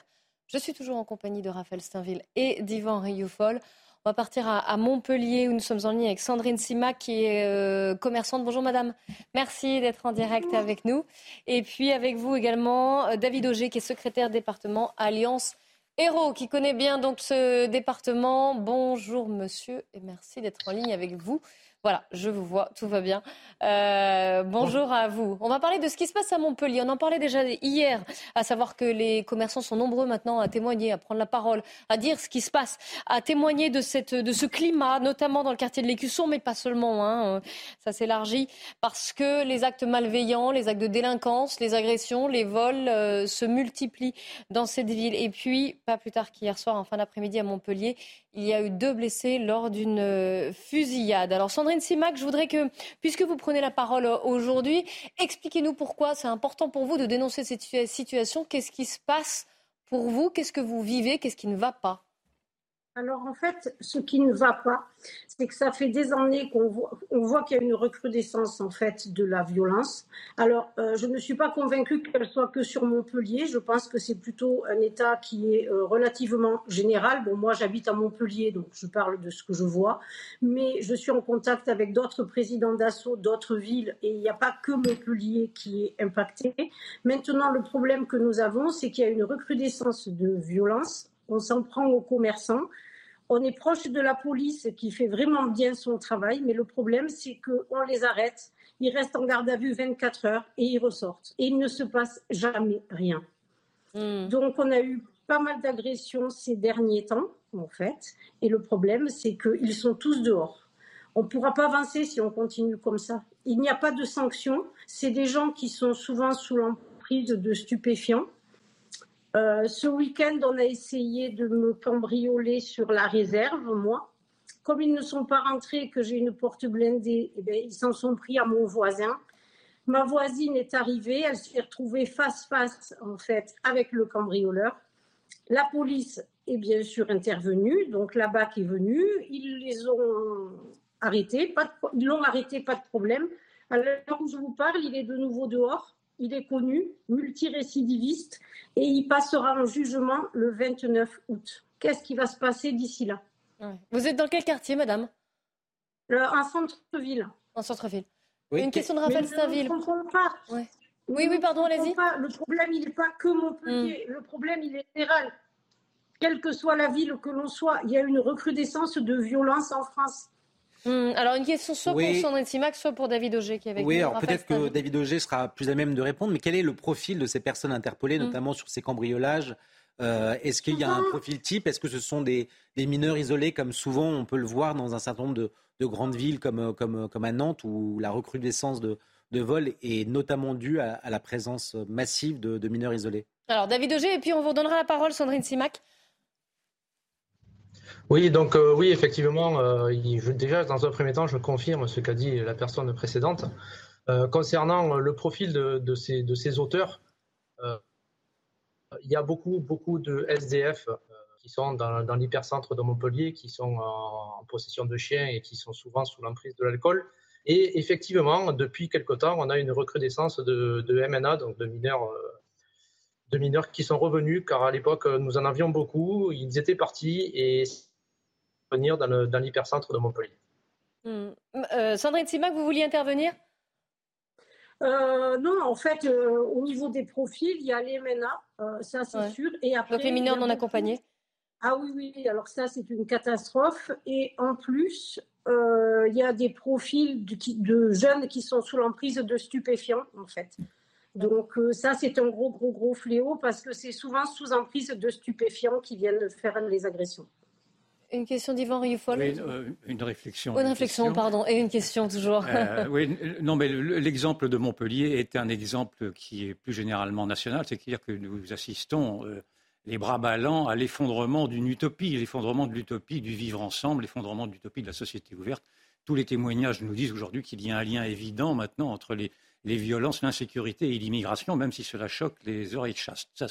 Je suis toujours en compagnie de Raphaël Steinville et d'Yvan Rioufol. On va partir à, Montpellier où nous sommes en ligne avec Sandrine Simac qui est euh, commerçante. Bonjour madame, merci d'être en direct avec nous. Et puis avec vous également euh, David Auger qui est secrétaire département Alliance Héros qui connaît bien donc ce département. Bonjour monsieur et merci d'être en ligne avec vous. Voilà, je vous vois, tout va bien. Euh, bonjour à vous. On va parler de ce qui se passe à Montpellier. On en parlait déjà hier, à savoir que les commerçants sont nombreux maintenant à témoigner, à prendre la parole, à dire ce qui se passe, à témoigner de, ce climat, notamment dans le quartier de l'Écusson, mais pas seulement. Hein, ça s'élargit parce que les actes malveillants, les actes de délinquance, les agressions, les vols euh, se multiplient dans cette ville. Et puis, pas plus tard qu'hier soir, en fin d'après-midi à Montpellier, il y a eu deux blessés lors d'une euh, fusillade. Alors Sandrine Je voudrais que, puisque vous prenez la parole euh, aujourd'hui, expliquez-nous pourquoi c'est important pour vous de dénoncer cette situation. Qu'est-ce qui se passe pour vous? Qu'est-ce que vous vivez? Qu'est-ce qui ne va pas? Alors en fait, ce qui ne va pas, c'est que ça fait des années qu'on voit, qu'il y a une recrudescence en fait de la violence. Alors euh, je ne suis pas convaincue qu'elle soit que sur Montpellier. Je pense que c'est plutôt un État qui est euh, relativement général. Bon, moi j'habite à Montpellier, donc je parle de ce que je vois, mais je suis en contact avec d'autres présidents d'assaut, d'autres villes, et il n'y a pas que Montpellier qui est impacté. Maintenant, le problème que nous avons, c'est qu'il y a une recrudescence de violence on s'en prend aux commerçants. On est proche de la police qui fait vraiment bien son travail, mais le problème, c'est qu'on les arrête, ils restent en garde à vue 24 heures et ils ressortent. Et il ne se passe jamais rien. Hmm. Donc, on a eu pas mal d'agressions ces derniers temps, en fait. Et le problème, c'est qu'ils sont tous dehors. On ne pourra pas avancer si on continue comme ça. Il n'y a pas de sanctions. C'est des gens qui sont souvent sous l'emprise de stupéfiants. Euh, ce week-end, on a essayé de me cambrioler sur la réserve, moi. Comme ils ne sont pas rentrés, que j'ai une porte blindée, eh bien, ils s'en sont pris à mon voisin. Ma voisine est arrivée, elle s'est retrouvée face-face, en fait, avec le cambrioleur. La police est bien sûr intervenue, donc la BAC est venue, ils les ont arrêtés, ils l'ont arrêté, pas de problème. À l'heure où je vous parle, il est de nouveau dehors il est connu, multirécidiviste, et il passera en jugement le 29 août. Qu'est-ce qui va se passer d'ici là? Vous êtes dans quel quartier, madame? Euh, En centre-ville. En centre-ville. Une question de Raphaël Stainville. Je ne pas. Oui, oui, pardon, allez-y. Le problème, il n'est pas que Montpellier. Hmm. Le problème, il est général. Quelle que soit la ville que l'on soit, il y a une recrudescence de violence en France. Hmm, alors une question soit pour Sandrine Simac, soit pour David Auger qui est avec oui, alors peut-être que David Auger sera plus à même de répondre, mais quel est le profil de ces personnes interpellées, hmm. notamment sur ces cambriolages? Euh, Est-ce qu'il y a un profil type? Est-ce que ce sont des, mineurs isolés, comme souvent on peut le voir dans un certain nombre de, grandes villes comme, comme, comme à Nantes, où la recrudescence de, de vol est notamment due à, la présence massive de, mineurs isolés? Alors David Auger, et puis on vous donnera la parole, Sandrine Simac. Oui, donc euh, oui, effectivement, euh, déjà dans un premier temps, je confirme ce qu'a dit la personne précédente. Euh, concernant le profil de, ces, auteurs, il y a beaucoup, beaucoup de SDF qui sont dans, l'hypercentre de Montpellier, qui sont en, possession de chiens et qui sont souvent sous l'emprise de l'alcool. Et effectivement, depuis quelque temps, on a une recrudescence de, de MNA, donc de mineurs, de mineurs qui sont revenus, car à l'époque, nous en avions beaucoup. Ils étaient partis et venir dans l'hypercentre de Montpellier. Hmm. Euh, Sandrine Simac, vous vouliez intervenir? Euh, non, en fait, euh, au niveau des profils, il y a les MNA, ça c'est sûr. Et après, Donc les mineurs non accompagnés Ah oui, oui, alors ça c'est une catastrophe. Et en plus, il y a des profils de, de, jeunes qui sont sous l'emprise de stupéfiants, en fait. Donc ça c'est un gros, gros, gros fléau parce que c'est souvent sous emprise de stupéfiants qui viennent faire les agressions. Une question d'Yvan Rioufol oui, euh, Une réflexion. Une, réflexion, pardon. Et une question toujours. Euh, oui, non, mais l'exemple de Montpellier est un exemple qui est plus généralement national. C'est-à-dire que nous assistons euh, les bras ballants à l'effondrement d'une utopie, l'effondrement de l'utopie du vivre ensemble, l'effondrement de l'utopie de la société ouverte. Tous les témoignages nous disent aujourd'hui qu'il y a un lien évident maintenant entre les, les violences, l'insécurité et l'immigration, même si cela choque les oreilles de chasse. Ça,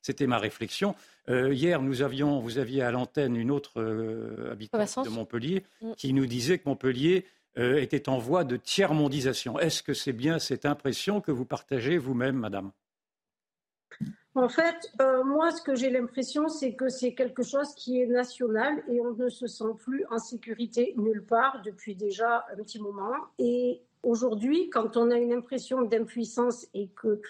c'était ma réflexion. Euh, hier, nous avions, vous aviez à l'antenne une autre euh, habitante de Montpellier mm. qui nous disait que Montpellier euh, était en voie de tiers-mondisation. Est-ce que c'est bien cette impression que vous partagez vous-même, madame? En fait, moi, ce que j'ai l'impression, c'est que c'est quelque chose qui est national et on ne se sent plus en sécurité nulle part depuis déjà un petit moment. Et aujourd'hui, quand on a une impression d'impuissance et que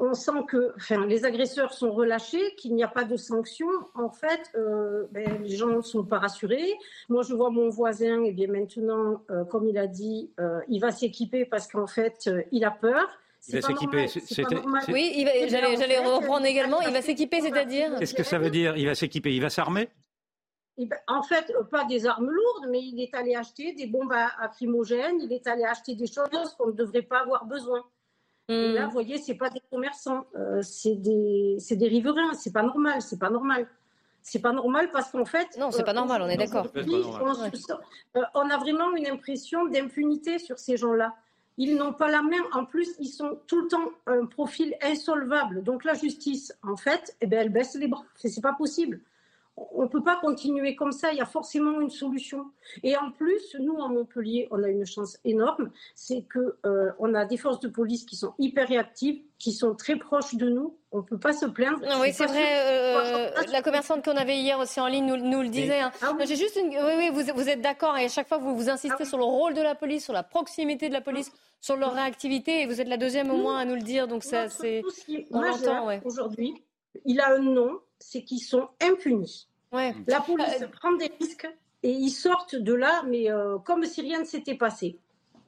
on sent que enfin, les agresseurs sont relâchés, qu'il n'y a pas de sanctions. En fait, euh, ben, les gens ne sont pas rassurés. Moi, je vois mon voisin, et eh bien maintenant, euh, comme il a dit, euh, il va s'équiper parce qu'en fait, il a peur. Il va s'équiper. Oui, j'allais reprendre également. Il va s'équiper, c'est-à-dire Qu'est-ce que ça veut dire Il va s'équiper. Il va s'armer? En fait, pas des armes lourdes, mais il est allé acheter des bombes à, à il est allé acheter des choses qu'on ne devrait pas avoir besoin là, hmm. vous voyez, c'est pas des commerçants, euh, c'est des, des riverains. C'est pas normal, c'est pas normal. C'est pas normal parce qu'en fait. Non, c'est pas normal, on est d'accord. Euh, on, a vraiment une impression d'impunité sur ces gens-là. Ils n'ont pas la main. En plus, ils sont tout le temps un profil insolvable. Donc la justice, en fait, eh ben, elle baisse les bras. C'est pas possible on ne peut pas continuer comme ça, il y a forcément une solution. Et en plus, nous, à Montpellier, on a une chance énorme, c'est qu'on euh, a des forces de police qui sont hyper réactives, qui sont très proches de nous. On ne peut pas se plaindre. oui, c'est vrai. Euh, la commerçante qu'on avait hier aussi en ligne nous, le disait. Hein. Ah j'ai juste une... Oui, oui, vous, êtes d'accord. Et à chaque fois, vous, vous insistez ah sur le rôle de la police, sur la proximité de la police, sur leur réactivité. Et vous êtes la deuxième au moins à nous le dire. Donc, ça, c'est. On l'entend, Aujourd'hui, il a un nom, c'est qu'ils sont impunis. La police euh, prend des risques et ils sortent de là, mais euh, comme si rien ne s'était passé.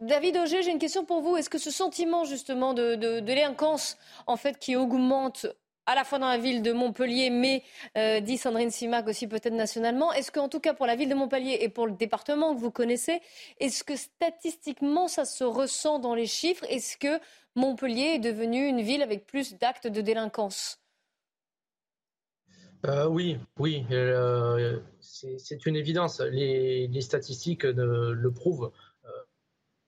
David Auger, j'ai une question pour vous. Est-ce que ce sentiment justement de, délinquance, en fait, qui augmente à la fois dans la ville de Montpellier, mais euh, dit Sandrine Simac aussi peut-être nationalement. Est-ce qu'en tout cas pour la ville de Montpellier et pour le département que vous connaissez, est-ce que statistiquement ça se ressent dans les chiffres? Est-ce que Montpellier est devenu une ville avec plus d'actes de délinquance? Euh, oui, oui, euh, c'est une évidence. Les, statistiques le prouvent.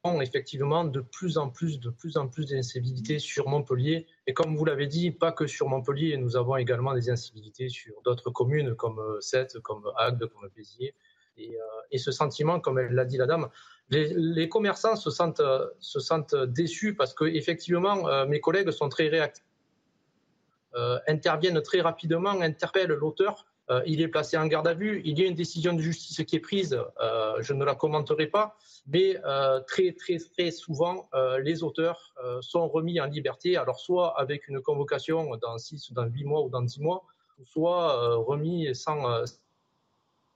Euh, effectivement de plus en plus, de plus en plus d'incivilité sur Montpellier. Et comme vous l'avez dit, pas que sur Montpellier, nous avons également des incivilités sur d'autres communes comme Sète, comme Agde, comme Béziers. Et, ce sentiment, comme l'a dit la dame, les, commerçants se sentent, se sentent déçus parce que effectivement, mes collègues sont très réactifs euh, interviennent très rapidement, interpellent l'auteur. Euh, il est placé en garde à vue. Il y a une décision de justice qui est prise. Euh, je ne la commenterai pas, mais très très très souvent, les auteurs sont remis en liberté. Alors soit avec une convocation dans 6 ou dans 8 mois ou dans 10 mois, soit remis sans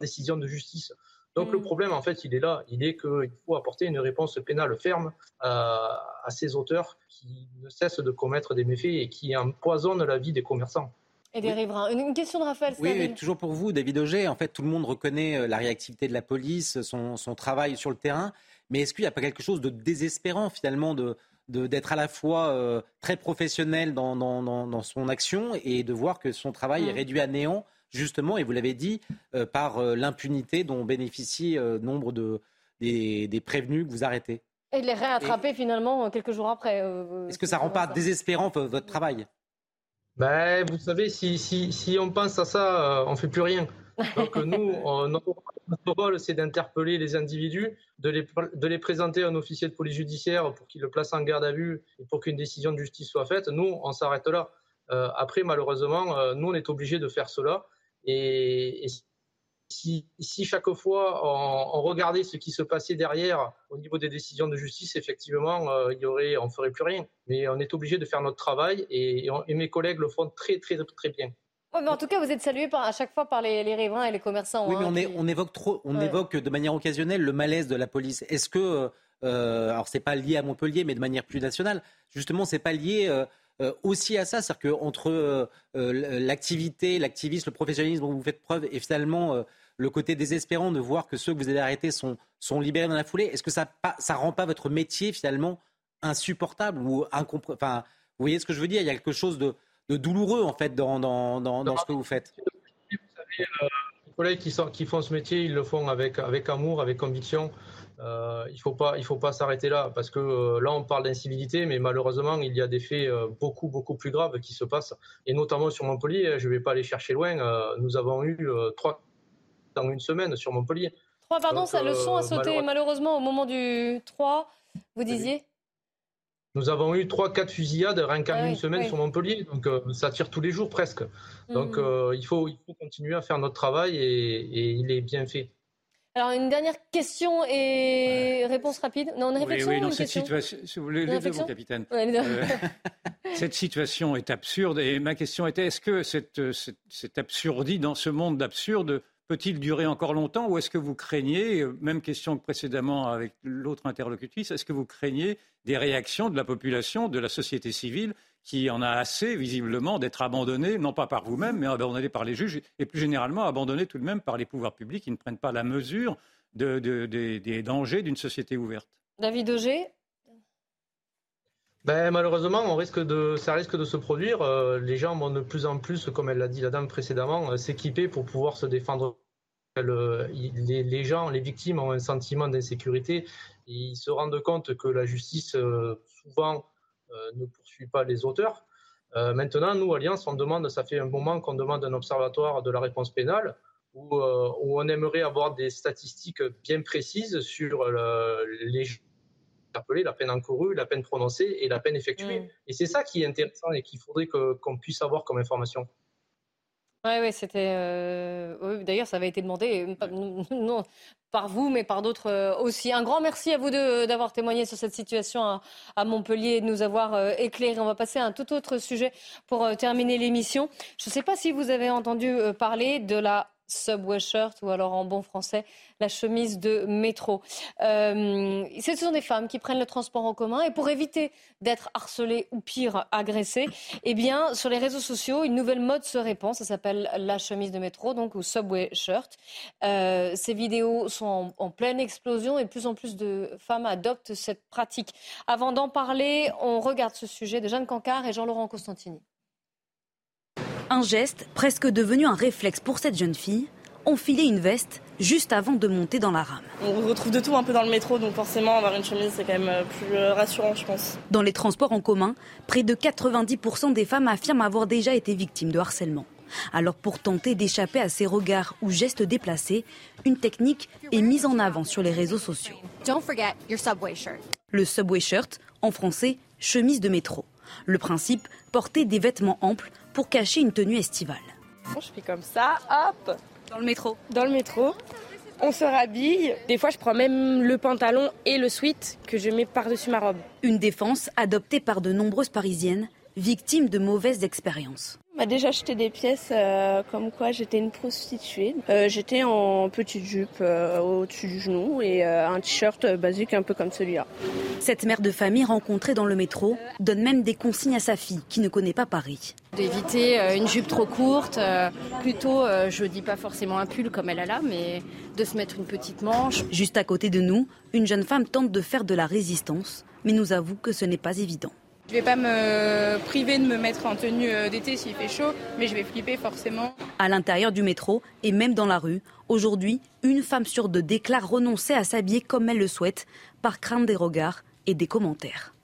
décision de justice. Donc le mm. problème, en fait, il est là. Il est qu'il faut apporter une réponse pénale ferme à, ces auteurs qui ne cessent de commettre des méfaits et qui empoisonnent la vie des commerçants. Et des riverains. Une question de Raphaël. Oui, toujours pour vous, David Auger. En fait, tout le monde reconnaît euh, la réactivité de la police, son, travail sur le terrain. Mais est-ce qu'il n'y a pas quelque chose de désespérant finalement de d'être à la fois euh, très professionnel dans, dans, son action et de voir que son travail est mm. réduit à néant, justement, et vous l'avez dit, euh, par euh, l'impunité dont bénéficient nombre de, des, prévenus que vous arrêtez. Et de les réattraper finalement quelques jours après. Est-ce que ça ne rend pas désespérant votre travail? Ben, Vous savez, si, si, si, on pense à ça, on ne fait plus rien. Donc nous, notre rôle, c'est d'interpeller les individus, de les, de les, présenter à un officier de police judiciaire pour qu'il le place en garde à vue et pour qu'une décision de justice soit faite. Nous, on s'arrête là. Euh, après, malheureusement, euh, nous, on est obligé de faire cela. Et, si, si, chaque fois on, regardait ce qui se passait derrière au niveau des décisions de justice, effectivement, euh, il y aurait, on ferait plus rien. Mais on est obligé de faire notre travail et, et mes collègues le font très, très, très bien mais en tout cas, vous êtes salué à chaque fois par les, riverains et les commerçants. Oui, mais hein, on, évoque trop, on évoque de manière occasionnelle le malaise de la police. Est-ce que, euh, alors c'est pas lié à Montpellier, mais de manière plus nationale, justement, c'est pas lié euh, aussi à ça, c'est-à-dire qu'entre l'activité, l'activisme, le professionnalisme dont vous faites preuve et finalement le côté désespérant de voir que ceux que vous avez arrêtés sont, libérés dans la foulée, est-ce que ça ne rend pas votre métier finalement insupportable ou Enfin, vous voyez ce que je veux dire? Il y a quelque chose de douloureux en fait dans, ce que vous faites Vous savez, euh, les collègues qui, font ce métier, ils le font avec amour, avec conviction. Euh, il ne faut pas, il faut pas s'arrêter là parce que euh, là on parle d'incivilité, mais malheureusement il y a des faits beaucoup beaucoup plus graves qui se passent et notamment sur Montpellier. Je ne vais pas aller chercher loin. nous avons eu trois dans une semaine sur Montpellier. Trois, pardon, ça, le son a sauté malheureusement au moment du 3, vous disiez? Nous avons eu 3-4 fusillades rien qu'en ah une semaine sur Montpellier, donc euh, ça tire tous les jours presque. Donc mmh. euh, il, faut, il faut continuer à faire notre travail et, il est bien fait. Alors une dernière question et réponse rapide. Non, une réflexion. Oui, oui cette situation, si vous voulez, les deux, capitaine. Euh, cette situation est absurde et ma question était est-ce que cette, cette, cette absurdie dans ce monde d'absurde peut-il durer encore longtemps ou est-ce que vous craignez, euh, même question que précédemment avec l'autre interlocutrice, est-ce que vous craignez des réactions de la population, de la société civile qui en a assez, visiblement, d'être abandonnée, non pas par vous-même, mais abandonnée par les juges, et plus généralement abandonnée tout de même par les pouvoirs publics qui ne prennent pas la mesure des dangers d'une société ouverte David Auger ben, malheureusement, on risque de, ça risque de se produire. Euh, les gens vont de plus en plus, comme elle l'a dit la dame précédemment, euh, s'équiper pour pouvoir se défendre. les, gens, les victimes ont un sentiment d'insécurité. Ils se rendent compte que la justice, euh, souvent, ne poursuit pas les auteurs. maintenant, nous, Alliance, on demande, ça fait un moment qu'on demande un observatoire de la réponse pénale où, où on aimerait avoir des statistiques bien précises sur les la peine encourue, la peine prononcée et la peine effectuée. Mm. Et c'est ça qui est intéressant et qu'il faudrait qu'on puisse avoir comme information. Oui, oui, c'était. Euh, d'ailleurs, ça avait été demandé, euh, non par vous, mais par d'autres euh, aussi. Un grand merci à vous deux d'avoir témoigné sur cette situation à, Montpellier et de nous avoir éclairé. On va passer à un tout autre sujet pour terminer l'émission. Je ne sais pas si vous avez entendu parler de la subway shirt ou alors en bon français la chemise de métro. Euh, ce sont des femmes qui prennent le transport en commun et pour éviter d'être harcelées ou pire agressées, eh bien sur les réseaux sociaux une nouvelle mode se répand. Ça s'appelle la chemise de métro donc ou subway shirt. Euh, ces vidéos sont en, en, pleine explosion et de plus en plus de femmes adoptent cette pratique. Avant d'en parler, on regarde ce sujet de Jeanne Cancard et Jean-Laurent Costantini. Un geste presque devenu un réflexe pour cette jeune fille, enfiler une veste juste avant de monter dans la rame. On retrouve de tout un peu dans le métro, donc forcément avoir une chemise c'est quand même euh, plus euh, rassurant je pense. Dans les transports en commun, près de 90% des femmes affirment avoir déjà été victimes de harcèlement. Alors pour tenter d'échapper à ces regards ou gestes déplacés, une technique est mise en avant sur les réseaux sociaux. Le subway shirt, en français, chemise de métro. Le principe, porter des vêtements amples pour cacher une tenue estivale. Je fais comme ça, hop Dans le métro Dans le métro. On se rhabille. Des fois, je prends même le pantalon et le sweat que je mets par-dessus ma robe. Une défense adoptée par de nombreuses Parisiennes, victimes de mauvaises expériences. M'a déjà acheté des pièces euh, comme quoi j'étais une prostituée. Euh, j'étais en petite jupe euh, au-dessus du genou et un t-shirt basique un peu comme celui-là. Cette mère de famille rencontrée dans le métro donne même des consignes à sa fille qui ne connaît pas Paris. D'éviter une jupe trop courte, plutôt, je dis pas forcément un pull comme elle a là, mais de se mettre une petite manche. Juste à côté de nous, une jeune femme tente de faire de la résistance, mais nous avoue que ce n'est pas évident. Je ne vais pas me priver de me mettre en tenue euh, d'été s'il fait chaud, mais je vais flipper forcément. À l'intérieur du métro et même dans la rue, aujourd'hui, une femme sur deux déclare renoncer à s'habiller comme elle le souhaite, par crainte des regards et des commentaires.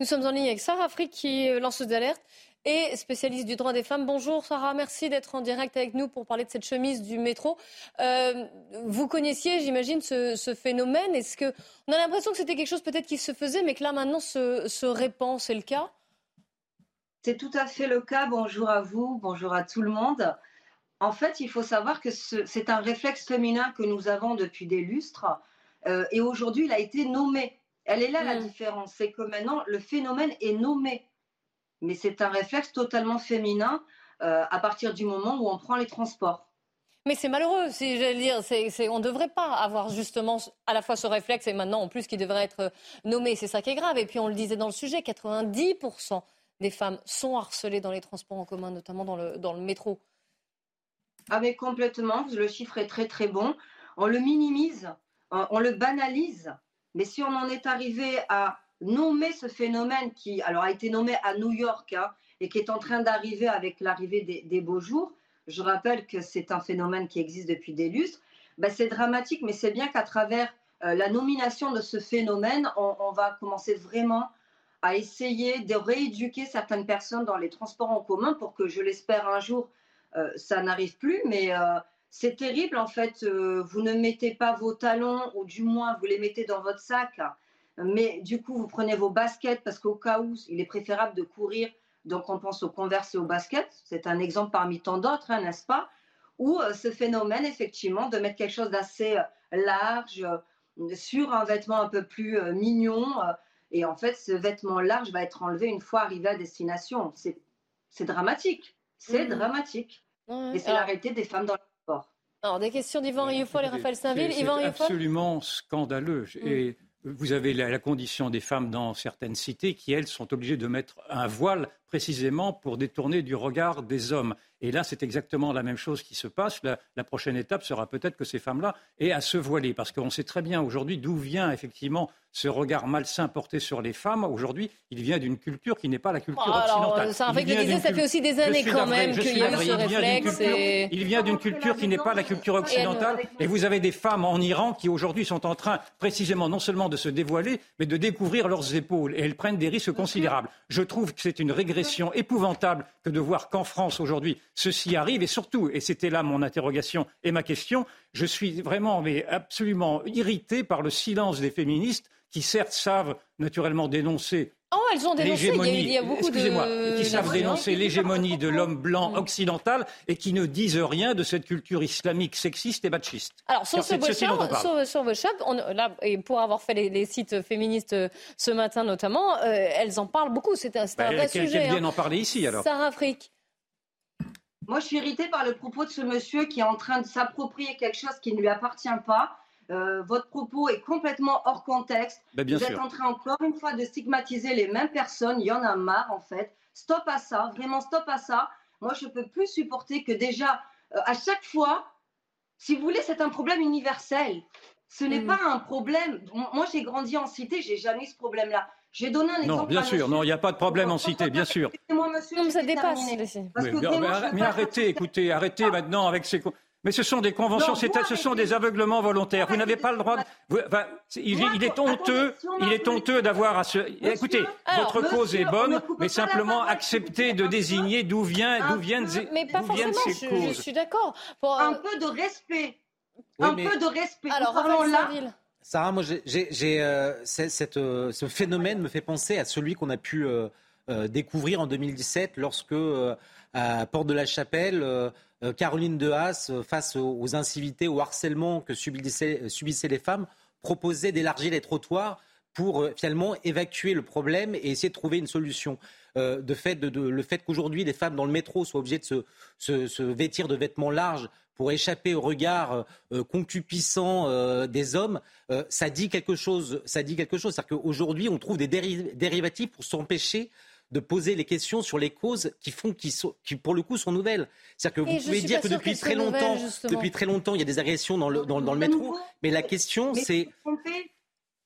Nous sommes en ligne avec Sarah Afrique qui est lanceuse d'alerte et spécialiste du droit des femmes. Bonjour Sarah, merci d'être en direct avec nous pour parler de cette chemise du métro. Euh, vous connaissiez, j'imagine, ce, phénomène. Est-ce que on a l'impression que c'était quelque chose peut-être qui se faisait, mais que là maintenant se, se répand C'est le cas? C'est tout à fait le cas. Bonjour à vous, bonjour à tout le monde. En fait, il faut savoir que c'est un réflexe féminin que nous avons depuis des lustres, euh, et aujourd'hui, il a été nommé. Elle est là la hmm. différence, c'est que maintenant le phénomène est nommé mais c'est un réflexe totalement féminin euh, à partir du moment où on prend les transports. Mais c'est malheureux, si j'allais dire, on ne devrait pas avoir justement à la fois ce réflexe et maintenant en plus qui devrait être nommé, c'est ça qui est grave. Et puis on le disait dans le sujet, 90% des femmes sont harcelées dans les transports en commun, notamment dans le, dans le métro. Ah mais complètement, le chiffre est très très bon. On le minimise, on le banalise, mais si on en est arrivé à nommer ce phénomène qui alors, a été nommé à New York hein, et qui est en train d'arriver avec l'arrivée des, beaux jours. Je rappelle que c'est un phénomène qui existe depuis des lustres. Ben, c'est dramatique, mais c'est bien qu'à travers euh, la nomination de ce phénomène, on, va commencer vraiment à essayer de rééduquer certaines personnes dans les transports en commun pour que, je l'espère, un jour, euh, ça n'arrive plus. Mais euh, c'est terrible, en fait. vous ne mettez pas vos talons, ou du moins, vous les mettez dans votre sac mais du coup, vous prenez vos baskets parce qu'au cas où, il est préférable de courir. Donc, on pense aux converse et aux baskets. C'est un exemple parmi tant d'autres, hein, n'est-ce pas? Ou euh, ce phénomène, effectivement, de mettre quelque chose d'assez euh, large euh, sur un vêtement un peu plus mignon. et en fait, ce vêtement large va être enlevé une fois arrivé à destination. C'est dramatique. C'est mmh. dramatique. et c'est l'arrêté des femmes dans le sport. Alors, des questions d'Yvan Rieufol et Raphaël Saint-Ville. C'est absolument scandaleux. Mmh. Vous avez la, condition des femmes dans certaines cités qui, elles, sont obligées de mettre un voile précisément pour détourner du regard des hommes. Et là, c'est exactement la même chose qui se passe. La, prochaine étape sera peut-être que ces femmes-là aient à se voiler, parce qu'on sait très bien aujourd'hui d'où vient effectivement ce regard malsain porté sur les femmes. Aujourd'hui, il vient d'une culture qui n'est pas la culture oh, occidentale. ça, ça fait aussi des années quand même qu'il y a eu ce réflexe. Il vient d'une culture qui n'est pas la culture occidentale. Et vous avez des femmes en Iran qui aujourd'hui sont en train précisément non seulement de se dévoiler, mais de découvrir leurs épaules. Et elles prennent des risques considérables. Je trouve que c'est une régression épouvantable que de voir qu'en France aujourd'hui, ceci arrive. Et surtout, et c'était là mon interrogation et ma question, je suis vraiment mais absolument irrité par le silence des féministes qui certes savent naturellement dénoncer Oh, elles ont dénoncé. Il y, a, beaucoup Excusez-moi, qui savent dénoncer l'hégémonie de l'homme blanc mm. occidental et qui ne disent rien de cette culture islamique sexiste et machiste. Alors, sur, ce là, et pour avoir fait les, sites féministes euh, ce matin notamment, euh, elles en parlent beaucoup. C'est un, bah, vrai sujet. Hein. en parler ici, alors. Sarah Afrique. Moi, je suis irritée par le propos de ce monsieur qui est en train de s'approprier quelque chose qui ne lui appartient pas. Euh, votre propos est complètement hors contexte. Ben, Vous êtes en train encore une fois de stigmatiser les mêmes personnes. Il y en a marre en fait. Stop à ça, vraiment stop à ça. Moi, je ne peux plus supporter que déjà, euh, à chaque fois, si vous voulez, c'est un problème universel. Ce n'est mm. pas un problème. Moi, j'ai grandi en cité, j'ai jamais eu ce problème-là. J'ai donné un exemple. Non, bien sûr, non, il n'y a pas de problème en cité, bien sûr. Moi, monsieur, non, ça dépasse. mais, arrêtez, écoutez, arrêtez maintenant avec ces. Mais ce sont des conventions, ce sont des aveuglements volontaires. Vous n'avez pas le droit. il, est honteux, il est honteux d'avoir à se. Écoutez, votre cause est bonne, mais simplement accepter de désigner d'où vient, d'où viennent, mais pas forcément, ces causes. Je suis d'accord. Un peu de respect. un peu de respect. Alors, parlons là. Sarah, moi, euh, euh, ce phénomène me fait penser à celui qu'on a pu euh, découvrir en 2017 lorsque, à Porte de la Chapelle, Caroline De Haas, euh, face aux incivilités, au harcèlement que subissaient, les femmes, proposait d'élargir les trottoirs pour finalement évacuer le problème et essayer de trouver une solution. de le fait qu'aujourd'hui les femmes dans le métro soient obligées de se vêtir de vêtements larges pour échapper au regard euh, euh, concupissant euh, des hommes, ça dit quelque chose. Ça dit quelque chose. C'est-à-dire qu'aujourd'hui, on trouve des dérivatifs pour s'empêcher de poser les questions sur les causes qui font, qui, qui pour le coup sont nouvelles. C'est-à-dire que vous pouvez dire que depuis très longtemps, depuis très longtemps, il y a des agressions dans le, dans, le métro, mais la question c'est.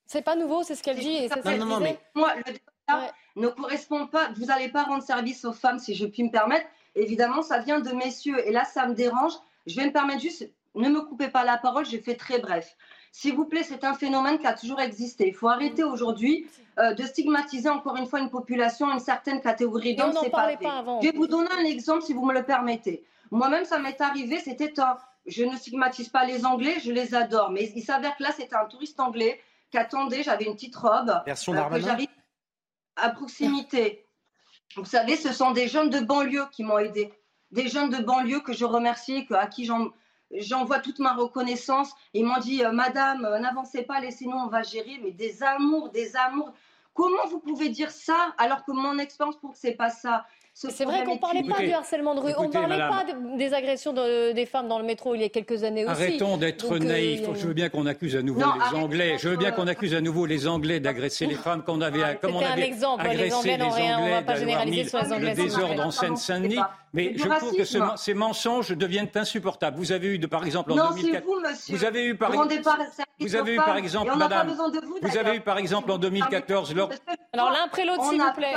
C'est pas nouveau, c'est ce qu'elle dit. Et non, non, non, mais... Moi, le débat ne correspond pas. Vous n'allez pas rendre service aux femmes, si je puis me permettre. Évidemment, ça vient de messieurs. Et là, ça me dérange. Je vais me permettre juste, ne me coupez pas la parole, je fais très bref. S'il vous plaît, c'est un phénomène qui a toujours existé. Il faut arrêter aujourd'hui euh, de stigmatiser encore une fois une population, une certaine catégorie d'hommes. C'est pas, pas avant. Je vais vous donner un exemple si vous me le permettez. Moi-même, ça m'est arrivé, c'était un. Je ne stigmatise pas les Anglais, je les adore. Mais il s'avère que là, c'était un touriste anglais qui attendait, j'avais une petite robe. Version euh, que j'arrive à proximité. Vous savez, ce sont des jeunes de banlieue qui m'ont aidé des jeunes de banlieue que je remercie, à qui j'envoie toute ma reconnaissance. Ils m'ont dit, euh, Madame, euh, n'avancez pas, laissez-nous, on va gérer. Mais des amours, des amours. Comment vous pouvez dire ça alors que mon expérience pour que c'est pas ça? C'est vrai qu'on ne parlait pas du harcèlement de rue, on ne parlait pas des agressions des femmes dans le métro il y a quelques années aussi. Arrêtons d'être euh, naïfs. Je veux bien qu'on accuse à nouveau les Anglais. Je veux bien qu'on accuse à nouveau les Anglais d'agresser les femmes comme on avait, comme on avait un exemple. les Anglais n'ont rien. On va pas généraliser sur les Anglais. Le désordre en Seine-Saint-Denis. Mais je trouve que ces mensonges deviennent insupportables. Vous avez eu, de, par exemple, en 2004. Vous, monsieur. vous avez eu, par, vous avez eu, par exemple, madame. Vous avez eu, par exemple, en 2014, Alors l'un après l'autre, s'il vous plaît.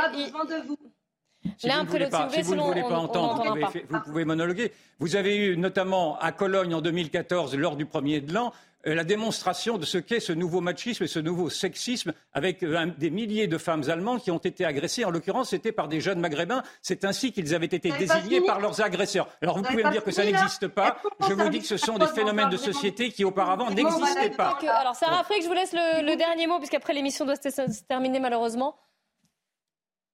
Vous. Si vous, ne voulez pas, entendre, vous, pouvez, monologuer. Vous avez eu notamment à Cologne en 2014, lors du premier de l'an, euh, la démonstration de ce qu'est ce nouveau machisme et ce nouveau sexisme avec euh, des milliers de femmes allemandes qui ont été agressées. En l'occurrence, c'était par des jeunes maghrébins. C'est ainsi qu'ils avaient été désignés par leurs agresseurs. Alors vous pouvez me dire que ça n'existe pas. Je vous dis que ce sont des phénomènes de société qui auparavant n'existaient pas. Alors Sarah Afrique, je vous laisse le, le dernier mot puisqu'après l'émission doit se terminer malheureusement.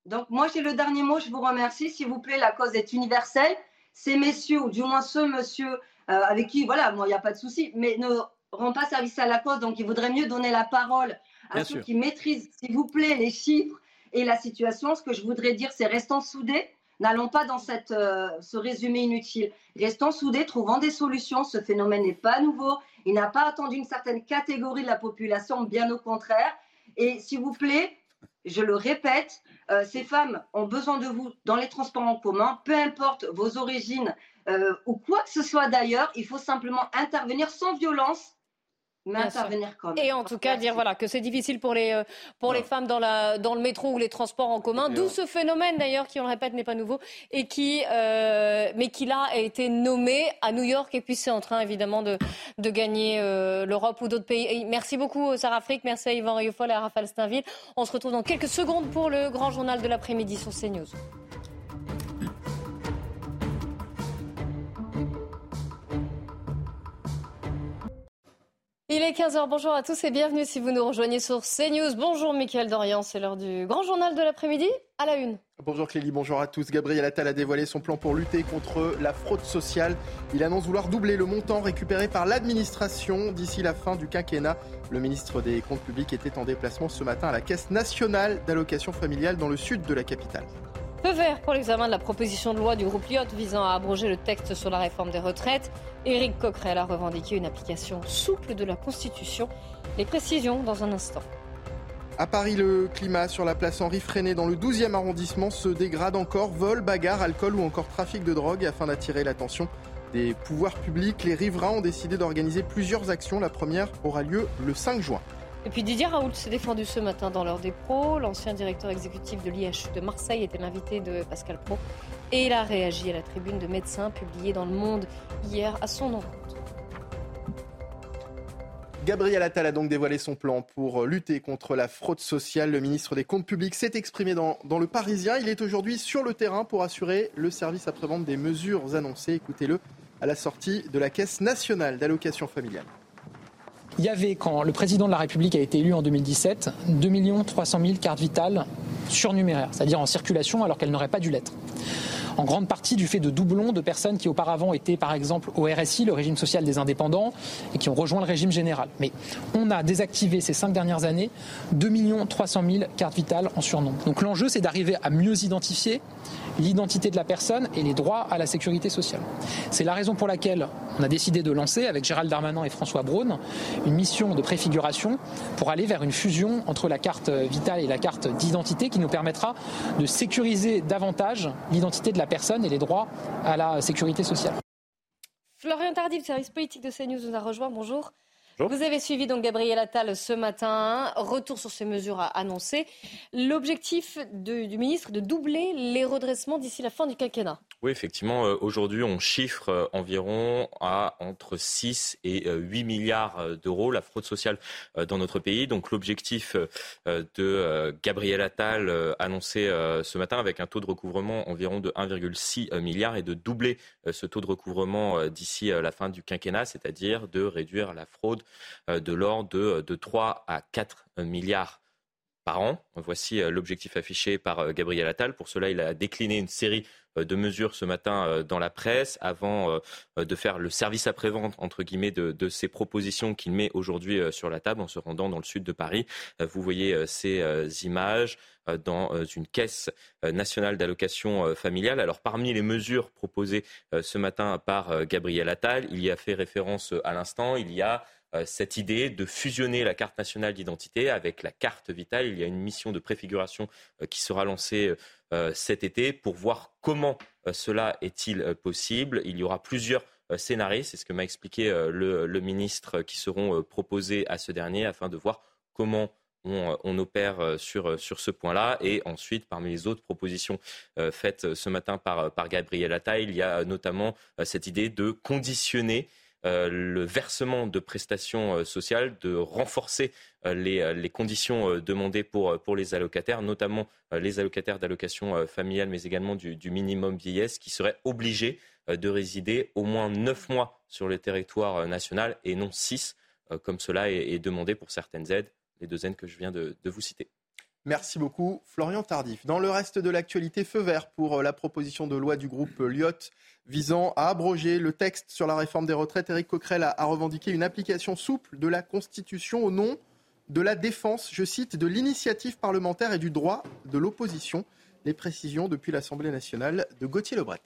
Donc moi j'ai le dernier mot, je vous remercie. S'il vous plaît, la cause est universelle. Ces messieurs, ou du moins ce monsieur euh, avec qui, voilà, moi il n'y a pas de souci, mais ne rend pas service à la cause, donc il vaudrait mieux donner la parole à ceux qui maîtrisent, s'il vous plaît, les chiffres et la situation. Ce que je voudrais dire, c'est restons soudés. N'allons pas dans cette, euh, ce résumé inutile. Restons soudés, trouvons des solutions. Ce phénomène n'est pas nouveau. Il n'a pas attendu une certaine catégorie de la population, bien au contraire. Et s'il vous plaît, je le répète, euh, ces femmes ont besoin de vous dans les transports en commun, peu importe vos origines euh, ou quoi que ce soit d'ailleurs, il faut simplement intervenir sans violence et en tout cas, dire voilà, que c'est difficile pour les, euh, pour les femmes dans, la, dans le métro ou les transports en commun, d'où ce phénomène d'ailleurs qui, on le répète, n'est pas nouveau, et qui, euh, mais qui là a été nommé à New York, et puis c'est en train évidemment de, de gagner euh, l'Europe ou d'autres pays. merci beaucoup Sarah Frick, merci à Yvan Rioufol et à Raphaël Steinville. On se retrouve dans quelques secondes pour le grand journal de l'après-midi sur CNews. Il est 15h, bonjour à tous et bienvenue si vous nous rejoignez sur CNews. Bonjour Mickaël Dorian, c'est l'heure du grand journal de l'après-midi à la une. Bonjour Clélie, bonjour à tous. Gabriel Attal a dévoilé son plan pour lutter contre la fraude sociale. Il annonce vouloir doubler le montant récupéré par l'administration d'ici la fin du quinquennat. Le ministre des Comptes publics était en déplacement ce matin à la Caisse nationale d'allocation familiale dans le sud de la capitale. Peu vert pour l'examen de la proposition de loi du groupe Lyot visant à abroger le texte sur la réforme des retraites. Éric Coquerel a revendiqué une application souple de la Constitution. Les précisions dans un instant. À Paris, le climat sur la place Henri Freinet dans le 12e arrondissement se dégrade encore. Vol, bagarre, alcool ou encore trafic de drogue afin d'attirer l'attention des pouvoirs publics. Les riverains ont décidé d'organiser plusieurs actions. La première aura lieu le 5 juin. Et puis Didier Raoult s'est défendu ce matin dans l'heure des pros. L'ancien directeur exécutif de l'IHU de Marseille était l'invité de Pascal Pro. Et il a réagi à la tribune de médecins publiée dans Le Monde hier à son encontre. Gabriel Attal a donc dévoilé son plan pour lutter contre la fraude sociale. Le ministre des Comptes publics s'est exprimé dans, Le Parisien. Il est aujourd'hui sur le terrain pour assurer le service après-vente des mesures annoncées. Écoutez-le à la sortie de la Caisse nationale d'allocation familiale. Il y avait, quand le président de la République a été élu en 2017, 2 300 000 cartes vitales surnuméraires, c'est-à-dire en circulation alors qu'elles n'auraient pas dû l'être. En grande partie du fait de doublons de personnes qui auparavant étaient par exemple au RSI, le régime social des indépendants, et qui ont rejoint le régime général. Mais on a désactivé ces cinq dernières années 2 300 000 cartes vitales en surnombre. Donc l'enjeu, c'est d'arriver à mieux identifier l'identité de la personne et les droits à la sécurité sociale. C'est la raison pour laquelle on a décidé de lancer, avec Gérald Darmanin et François Braun, une mission de préfiguration pour aller vers une fusion entre la carte vitale et la carte d'identité qui nous permettra de sécuriser davantage l'identité de la personne et les droits à la sécurité sociale. Florian Tardif, service politique de CNews, nous a rejoint. Bonjour. Vous avez suivi donc Gabriel Attal ce matin. Retour sur ces mesures annoncées. L'objectif du ministre de doubler les redressements d'ici la fin du quinquennat. Oui, effectivement, euh, aujourd'hui, on chiffre euh, environ à entre 6 et 8 euh, milliards d'euros la fraude sociale dans notre pays. Donc l'objectif de Gabriel Attal annoncé ce matin avec un taux de recouvrement environ de 1,6 milliard et de doubler ce taux de recouvrement d'ici la fin du quinquennat, c'est-à-dire de réduire la fraude de l'ordre de, de 3 à 4 milliards par an. Voici l'objectif affiché par Gabriel Attal. Pour cela, il a décliné une série euh, de mesures ce matin euh, dans la presse avant euh, de faire le service après-vente, entre guillemets, de, de ces propositions qu'il met aujourd'hui sur la table en se rendant dans le sud de Paris. Vous voyez ces images dans une caisse nationale d'allocation familiale. Alors parmi les mesures proposées ce matin par Gabriel Attal, il y a fait référence à l'instant, il y a cette idée de fusionner la carte nationale d'identité avec la carte vitale. Il y a une mission de préfiguration qui sera lancée euh, cet été pour voir comment euh, cela est-il euh, possible. Il y aura plusieurs scénarios, c'est ce que m'a expliqué le, ministre, qui seront proposés à ce dernier afin de voir comment on, opère sur, sur ce point-là. Et ensuite, parmi les autres propositions faites ce matin par, par Gabriel Attal, il y a notamment cette idée de conditionner euh, le versement de prestations euh, sociales, de renforcer euh, les, conditions demandées pour, les allocataires, notamment les allocataires d'allocation familiale, mais également du, minimum vieillesse, qui seraient obligés de résider au moins neuf mois sur le territoire national et non six, comme cela est, demandé pour certaines aides, les deux aides que je viens de vous citer. Merci beaucoup, Florian Tardif. Dans le reste de l'actualité, feu vert pour la proposition de loi du groupe Lyot visant à abroger le texte sur la réforme des retraites. Éric Coquerel a, revendiqué une application souple de la Constitution au nom de la défense, je cite, de l'initiative parlementaire et du droit de l'opposition. Les précisions depuis l'Assemblée nationale de Gauthier Lebret.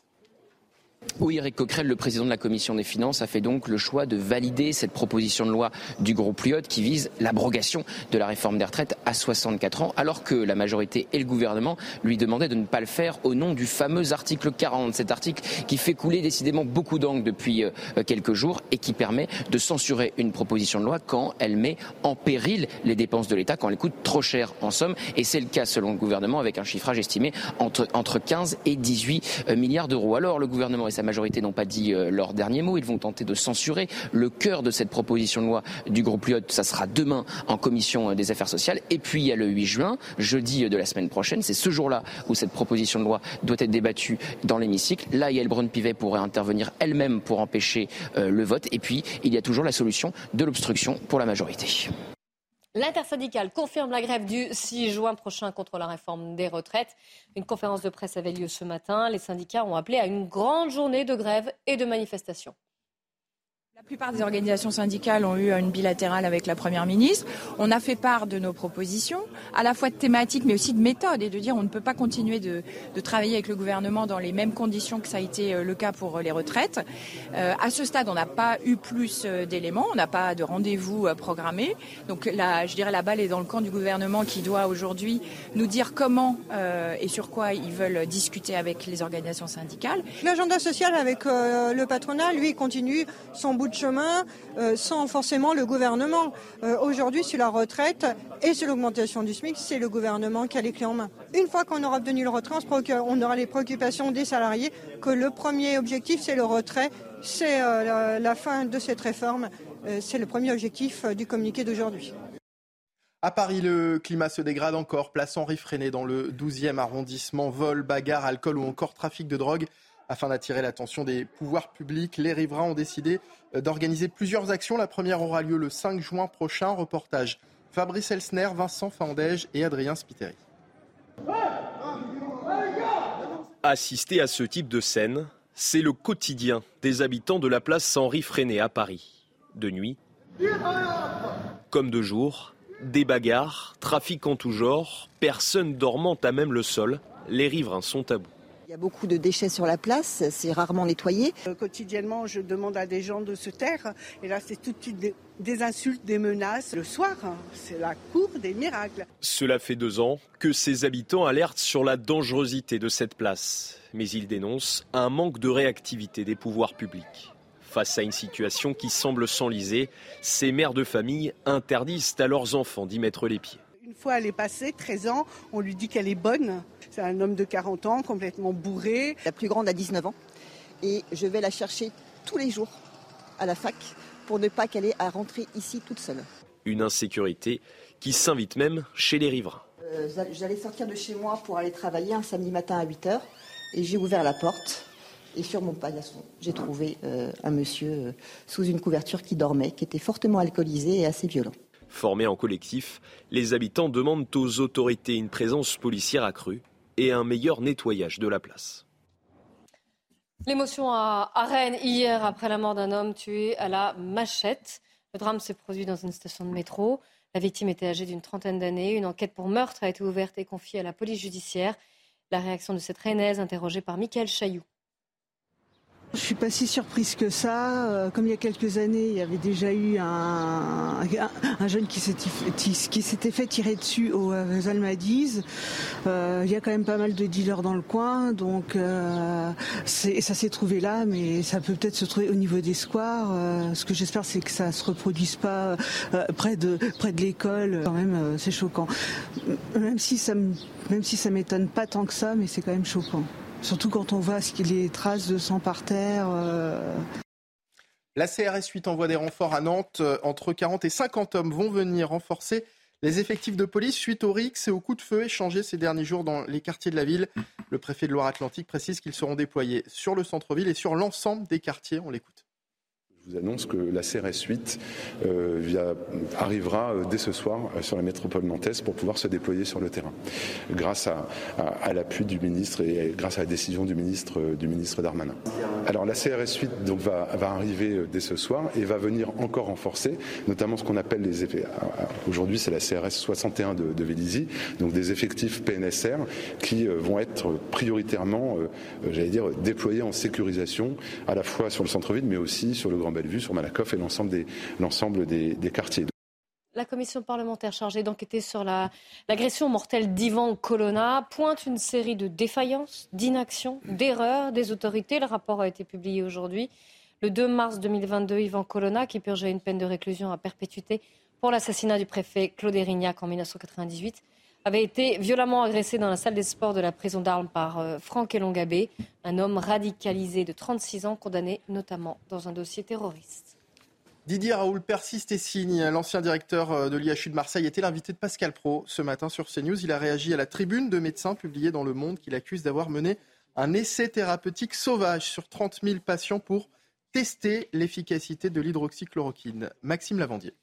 Oui, Eric Coquerel, le président de la Commission des finances, a fait donc le choix de valider cette proposition de loi du groupe Lyot qui vise l'abrogation de la réforme des retraites à 64 ans, alors que la majorité et le gouvernement lui demandaient de ne pas le faire au nom du fameux article 40, cet article qui fait couler décidément beaucoup d'angles depuis euh, quelques jours et qui permet de censurer une proposition de loi quand elle met en péril les dépenses de l'État, quand elle coûte trop cher en somme. Et c'est le cas selon le gouvernement avec un chiffrage estimé entre, entre 15 et 18 euh, milliards d'euros. Alors le gouvernement et sa majorité n'ont pas dit euh, leur dernier mot. Ils vont tenter de censurer le cœur de cette proposition de loi du groupe Lyot. Ça sera demain en commission euh, des affaires sociales. Et puis il y a le 8 juin, jeudi euh, de la semaine prochaine. C'est ce jour-là où cette proposition de loi doit être débattue dans l'hémicycle. Là, Yael Braun-Pivet pourrait intervenir elle-même pour empêcher le vote. Et puis, il y a toujours la solution de l'obstruction pour la majorité. L'intersyndicale confirme la grève du 6 juin prochain contre la réforme des retraites. Une conférence de presse avait lieu ce matin. Les syndicats ont appelé à une grande journée de grève et de manifestation. La plupart des organisations syndicales ont eu une bilatérale avec la Première ministre. On a fait part de nos propositions, à la fois de thématiques mais aussi de méthodes, et de dire on ne peut pas continuer de, travailler avec le gouvernement dans les mêmes conditions que ça a été euh, le cas pour euh, les retraites. Euh, à ce stade, on n'a pas eu plus d'éléments, on n'a pas de rendez-vous programmé. Donc là, je dirais la balle est dans le camp du gouvernement qui doit aujourd'hui nous dire comment et sur quoi ils veulent discuter avec les organisations syndicales. L'agenda social avec le patronat, lui, continue son bout de chemin euh, sans forcément le gouvernement. Euh, aujourd'hui, sur la retraite et sur l'augmentation du SMIC, c'est le gouvernement qui a les clés en main. Une fois qu'on aura obtenu le retrait, on aura les préoccupations des salariés, que le premier objectif, c'est le retrait, c'est euh, la, fin de cette réforme. c'est le premier objectif du communiqué d'aujourd'hui. À Paris, le climat se dégrade encore. Place Henri Freinet dans le 12e arrondissement. Vol, bagarre, alcool ou encore trafic de drogue. Afin d'attirer l'attention des pouvoirs publics, les riverains ont décidé euh, d'organiser plusieurs actions. La première aura lieu le 5 juin prochain. Reportage Fabrice Elsner, Vincent Fandège et Adrien Spiteri. Assister à ce type de scène, c'est le quotidien des habitants de la place Henri Freinet à Paris. De nuit, comme de jour, des bagarres, trafic en tout genre, personne dormant à même le sol, les riverains sont à bout. Il y a beaucoup de déchets sur la place, c'est rarement nettoyé. Euh, quotidiennement, je demande à des gens de se taire. Et là, c'est tout de suite des, insultes, des menaces. Le soir, hein, c'est la cour des miracles. Cela fait deux ans que ces habitants alertent sur la dangerosité de cette place. Mais ils dénoncent un manque de réactivité des pouvoirs publics. Face à une situation qui semble s'enliser, ces mères de famille interdisent à leurs enfants d'y mettre les pieds. Une fois elle est passée, 13 ans, on lui dit qu'elle est bonne. C'est un homme de 40 ans, complètement bourré. La plus grande a 19 ans. Et je vais la chercher tous les jours à la fac pour ne pas qu'elle ait à rentrer ici toute seule. Une insécurité qui s'invite même chez les riverains. Euh, j'allais sortir de chez moi pour aller travailler un samedi matin à 8h et j'ai ouvert la porte. Et sur mon paillasson, j'ai trouvé euh, un monsieur euh, sous une couverture qui dormait, qui était fortement alcoolisé et assez violent. Formés en collectif, les habitants demandent aux autorités une présence policière accrue et un meilleur nettoyage de la place. L'émotion à Rennes hier après la mort d'un homme tué à la machette. Le drame s'est produit dans une station de métro. La victime était âgée d'une trentaine d'années. Une enquête pour meurtre a été ouverte et confiée à la police judiciaire. La réaction de cette Rennaise interrogée par Michael Chailloux. Je suis pas si surprise que ça. Euh, comme il y a quelques années, il y avait déjà eu un, jeune qui s'était fait tirer dessus aux Almadies. Euh, il y a quand même pas mal de dealers dans le coin, donc euh, ça s'est trouvé là, mais ça peut peut-être se trouver au niveau des squares. ce que j'espère, c'est que ça se reproduise pas près de près de l'école. Quand même, c'est choquant. Même si ça même si m'étonne pas tant que ça, mais c'est quand même choquant. Surtout quand on voit les traces de sang par terre. Euh. La CRS 8 envoie des renforts à Nantes. Euh, entre 40 et 50 hommes vont venir renforcer les effectifs de police suite aux rixes et aux coups de feu échangés ces derniers jours dans les quartiers de la ville. Le préfet de Loire-Atlantique précise qu'ils seront déployés sur le centre-ville et sur l'ensemble des quartiers. On l'écoute. Vous annonce que la CRS 8 euh, arrivera euh, dès ce soir euh, sur la métropole nantaise pour pouvoir se déployer sur le terrain, grâce à, l'appui du ministre et grâce à la décision du ministre, du ministre Darmanin. Alors la CRS 8 donc, va, arriver dès ce soir et va venir encore renforcer, notamment ce qu'on appelle les effets. Aujourd'hui, c'est la CRS 61 de, de donc des effectifs PNSR qui vont être prioritairement, j'allais dire, déployés en sécurisation, à la fois sur le centre-ville, mais aussi sur le Grand Bellevue, sur Malakoff et l'ensemble des, des, quartiers. La commission parlementaire chargée d'enquêter sur l'agression mortelle d'Ivan Colonna pointe une série de défaillances, d'inactions, d'erreurs des autorités. Le rapport a été publié aujourd'hui. Le 2 mars 2022, Ivan Colonna, qui purgeait une peine de réclusion à perpétuité pour l'assassinat du préfet Claude Erignac en 1998, avait été violemment agressé dans la salle des sports de la prison d'armes par euh, Franck Elongabé, un homme radicalisé de 36 ans, condamné notamment dans un dossier terroriste. Didier Raoul persiste et signe. L'ancien directeur euh, de l'IHU de Marseille était l'invité de Pascal Pro ce matin sur CNews. Il a réagi à la tribune de médecins publiée dans Le Monde qu'il accuse d'avoir mené un essai thérapeutique sauvage sur 30 000 patients pour tester l'efficacité de l'hydroxychloroquine. Maxime Lavandier.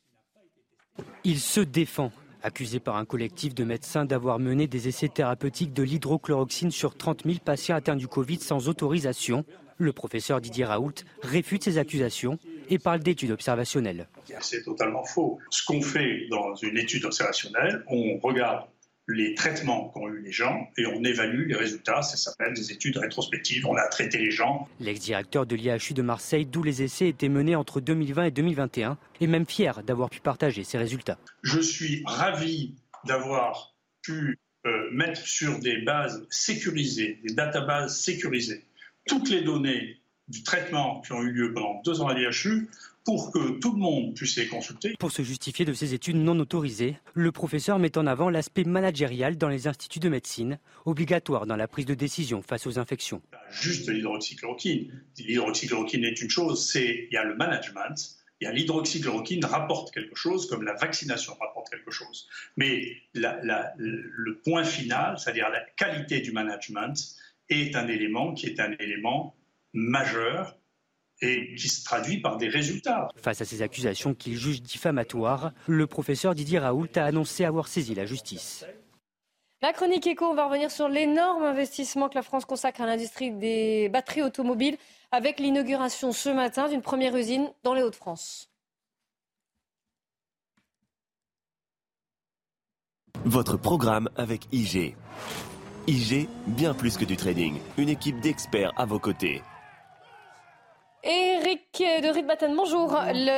Il se défend accusé par un collectif de médecins d'avoir mené des essais thérapeutiques de l'hydrochloroxine sur 30 000 patients atteints du Covid sans autorisation. Le professeur Didier Raoult réfute ces accusations et parle d'études observationnelles. C'est totalement faux. Ce qu'on fait dans une étude observationnelle, on regarde les traitements qu'ont eu les gens et on évalue les résultats. Ça s'appelle des études rétrospectives. On a traité les gens. L'ex-directeur de l'IHU de Marseille, d'où les essais étaient menés entre 2020 et 2021, est même fier d'avoir pu partager ces résultats. Je suis ravi d'avoir pu euh, mettre sur des bases sécurisées, des databases sécurisées, toutes les données du traitement qui ont eu lieu pendant deux ans à l'IHU pour que tout le monde puisse les consulter. Pour se justifier de ces études non autorisées, le professeur met en avant l'aspect managérial dans les instituts de médecine, obligatoire dans la prise de décision face aux infections. Juste l'hydroxychloroquine. L'hydroxychloroquine est une chose, c'est il y a le management, il y a l'hydroxychloroquine rapporte quelque chose, comme la vaccination rapporte quelque chose. Mais le point final, c'est-à-dire la qualité du management, est un élément qui est un élément majeur et qui se traduit par des résultats. Face à ces accusations qu'il juge diffamatoires, le professeur Didier Raoult a annoncé avoir saisi la justice. La chronique éco, on va revenir sur l'énorme investissement que la France consacre à l'industrie des batteries automobiles avec l'inauguration ce matin d'une première usine dans les Hauts-de-France. Votre programme avec IG. IG, bien plus que du trading. Une équipe d'experts à vos côtés. Eric de Ritbatten, bonjour.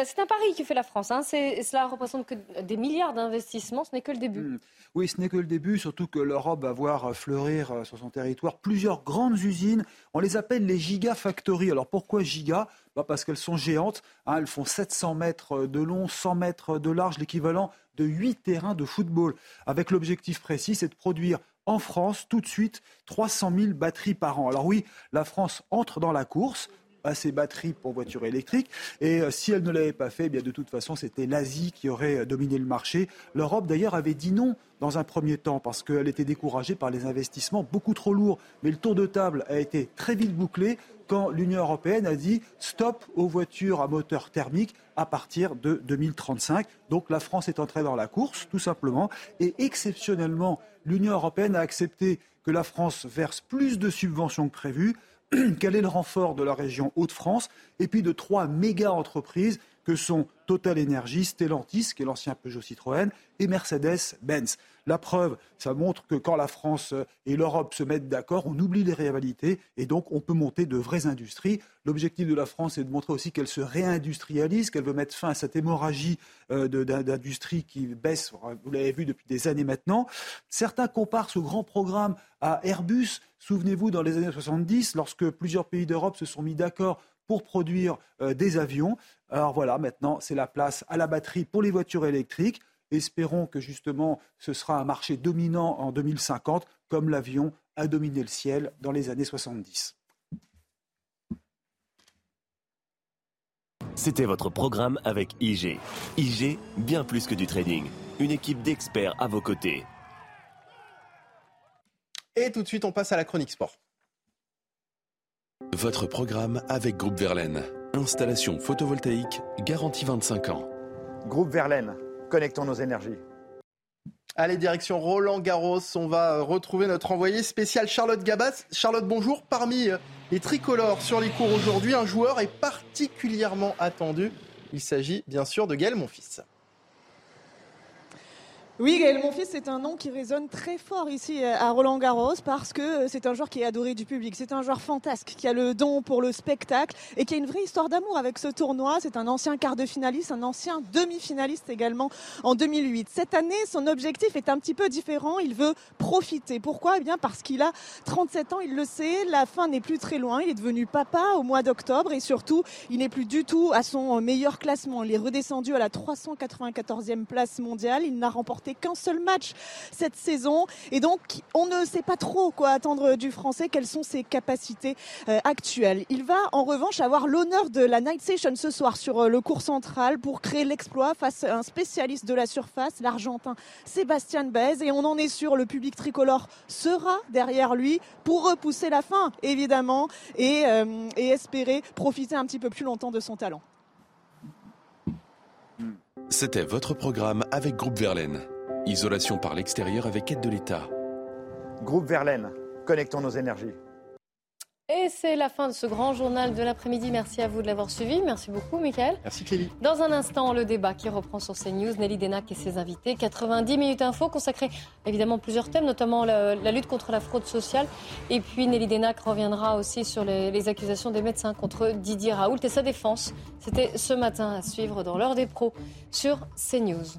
C'est un pari que fait la France. Hein. Cela représente que des milliards d'investissements. Ce n'est que le début. Hmm. Oui, ce n'est que le début, surtout que l'Europe va voir fleurir euh, sur son territoire plusieurs grandes usines. On les appelle les gigafactories. Alors pourquoi giga? Bah Parce qu'elles sont géantes. Hein. Elles font 700 mètres de long, 100 mètres de large, l'équivalent de 8 terrains de football. Avec l'objectif précis, c'est de produire en France tout de suite 300 000 batteries par an. Alors oui, la France entre dans la course à ces batteries pour voitures électriques. Et euh, si elle ne l'avait pas fait, eh de toute façon, c'était l'Asie qui aurait euh, dominé le marché. L'Europe, d'ailleurs, avait dit non dans un premier temps parce qu'elle était découragée par les investissements beaucoup trop lourds. Mais le tour de table a été très vite bouclé quand l'Union européenne a dit stop aux voitures à moteur thermique à partir de 2035. Donc la France est entrée dans la course, tout simplement. Et exceptionnellement, l'Union européenne a accepté que la France verse plus de subventions que prévu quel est le renfort de la région Hauts-de-France et puis de trois méga entreprises que sont Total Energy, Stellantis, qui est l'ancien Peugeot Citroën, et Mercedes-Benz. La preuve, ça montre que quand la France et l'Europe se mettent d'accord, on oublie les rivalités et donc on peut monter de vraies industries. L'objectif de la France est de montrer aussi qu'elle se réindustrialise, qu'elle veut mettre fin à cette hémorragie euh, d'industrie qui baisse, vous l'avez vu depuis des années maintenant. Certains comparent ce grand programme à Airbus. Souvenez-vous, dans les années 70, lorsque plusieurs pays d'Europe se sont mis d'accord pour produire euh, des avions. Alors voilà, maintenant, c'est la place à la batterie pour les voitures électriques. Espérons que justement, ce sera un marché dominant en 2050, comme l'avion a dominé le ciel dans les années 70. C'était votre programme avec IG. IG, bien plus que du trading. Une équipe d'experts à vos côtés. Et tout de suite, on passe à la chronique sport. Votre programme avec Groupe Verlaine. Installation photovoltaïque, garantie 25 ans. Groupe Verlaine, connectons nos énergies. Allez, direction Roland Garros. On va euh, retrouver notre envoyé spécial Charlotte Gabas. Charlotte, bonjour. Parmi euh, les tricolores sur les cours aujourd'hui, un joueur est particulièrement attendu. Il s'agit bien sûr de Gaël Monfils. Oui, Gaël Monfils, c'est un nom qui résonne très fort ici à Roland Garros parce que c'est un joueur qui est adoré du public. C'est un joueur fantasque qui a le don pour le spectacle et qui a une vraie histoire d'amour avec ce tournoi. C'est un ancien quart de finaliste, un ancien demi-finaliste également en 2008. Cette année, son objectif est un petit peu différent. Il veut profiter. Pourquoi? Eh bien parce qu'il a 37 ans, il le sait. La fin n'est plus très loin. Il est devenu papa au mois d'octobre et surtout, il n'est plus du tout à son meilleur classement. Il est redescendu à la 394e place mondiale. Il n'a remporté qu'un seul match cette saison. Et donc, on ne sait pas trop quoi attendre du Français, quelles sont ses capacités euh, actuelles. Il va en revanche avoir l'honneur de la Night Session ce soir sur euh, le cours central pour créer l'exploit face à un spécialiste de la surface, l'Argentin Sébastien Baez. Et on en est sûr, le public tricolore sera derrière lui pour repousser la fin, évidemment, et, euh, et espérer profiter un petit peu plus longtemps de son talent. C'était votre programme avec Groupe Verlaine. Isolation par l'extérieur avec aide de l'État. Groupe Verlaine, connectons nos énergies. Et c'est la fin de ce grand journal de l'après-midi. Merci à vous de l'avoir suivi. Merci beaucoup, Michael. Merci, Clélie. Dans un instant, le débat qui reprend sur CNews. Nelly Denac et ses invités. 90 minutes info consacrées évidemment plusieurs thèmes, notamment la, lutte contre la fraude sociale. Et puis Nelly Denac reviendra aussi sur les, les, accusations des médecins contre Didier Raoult et sa défense. C'était ce matin à suivre dans l'heure des pros sur CNews.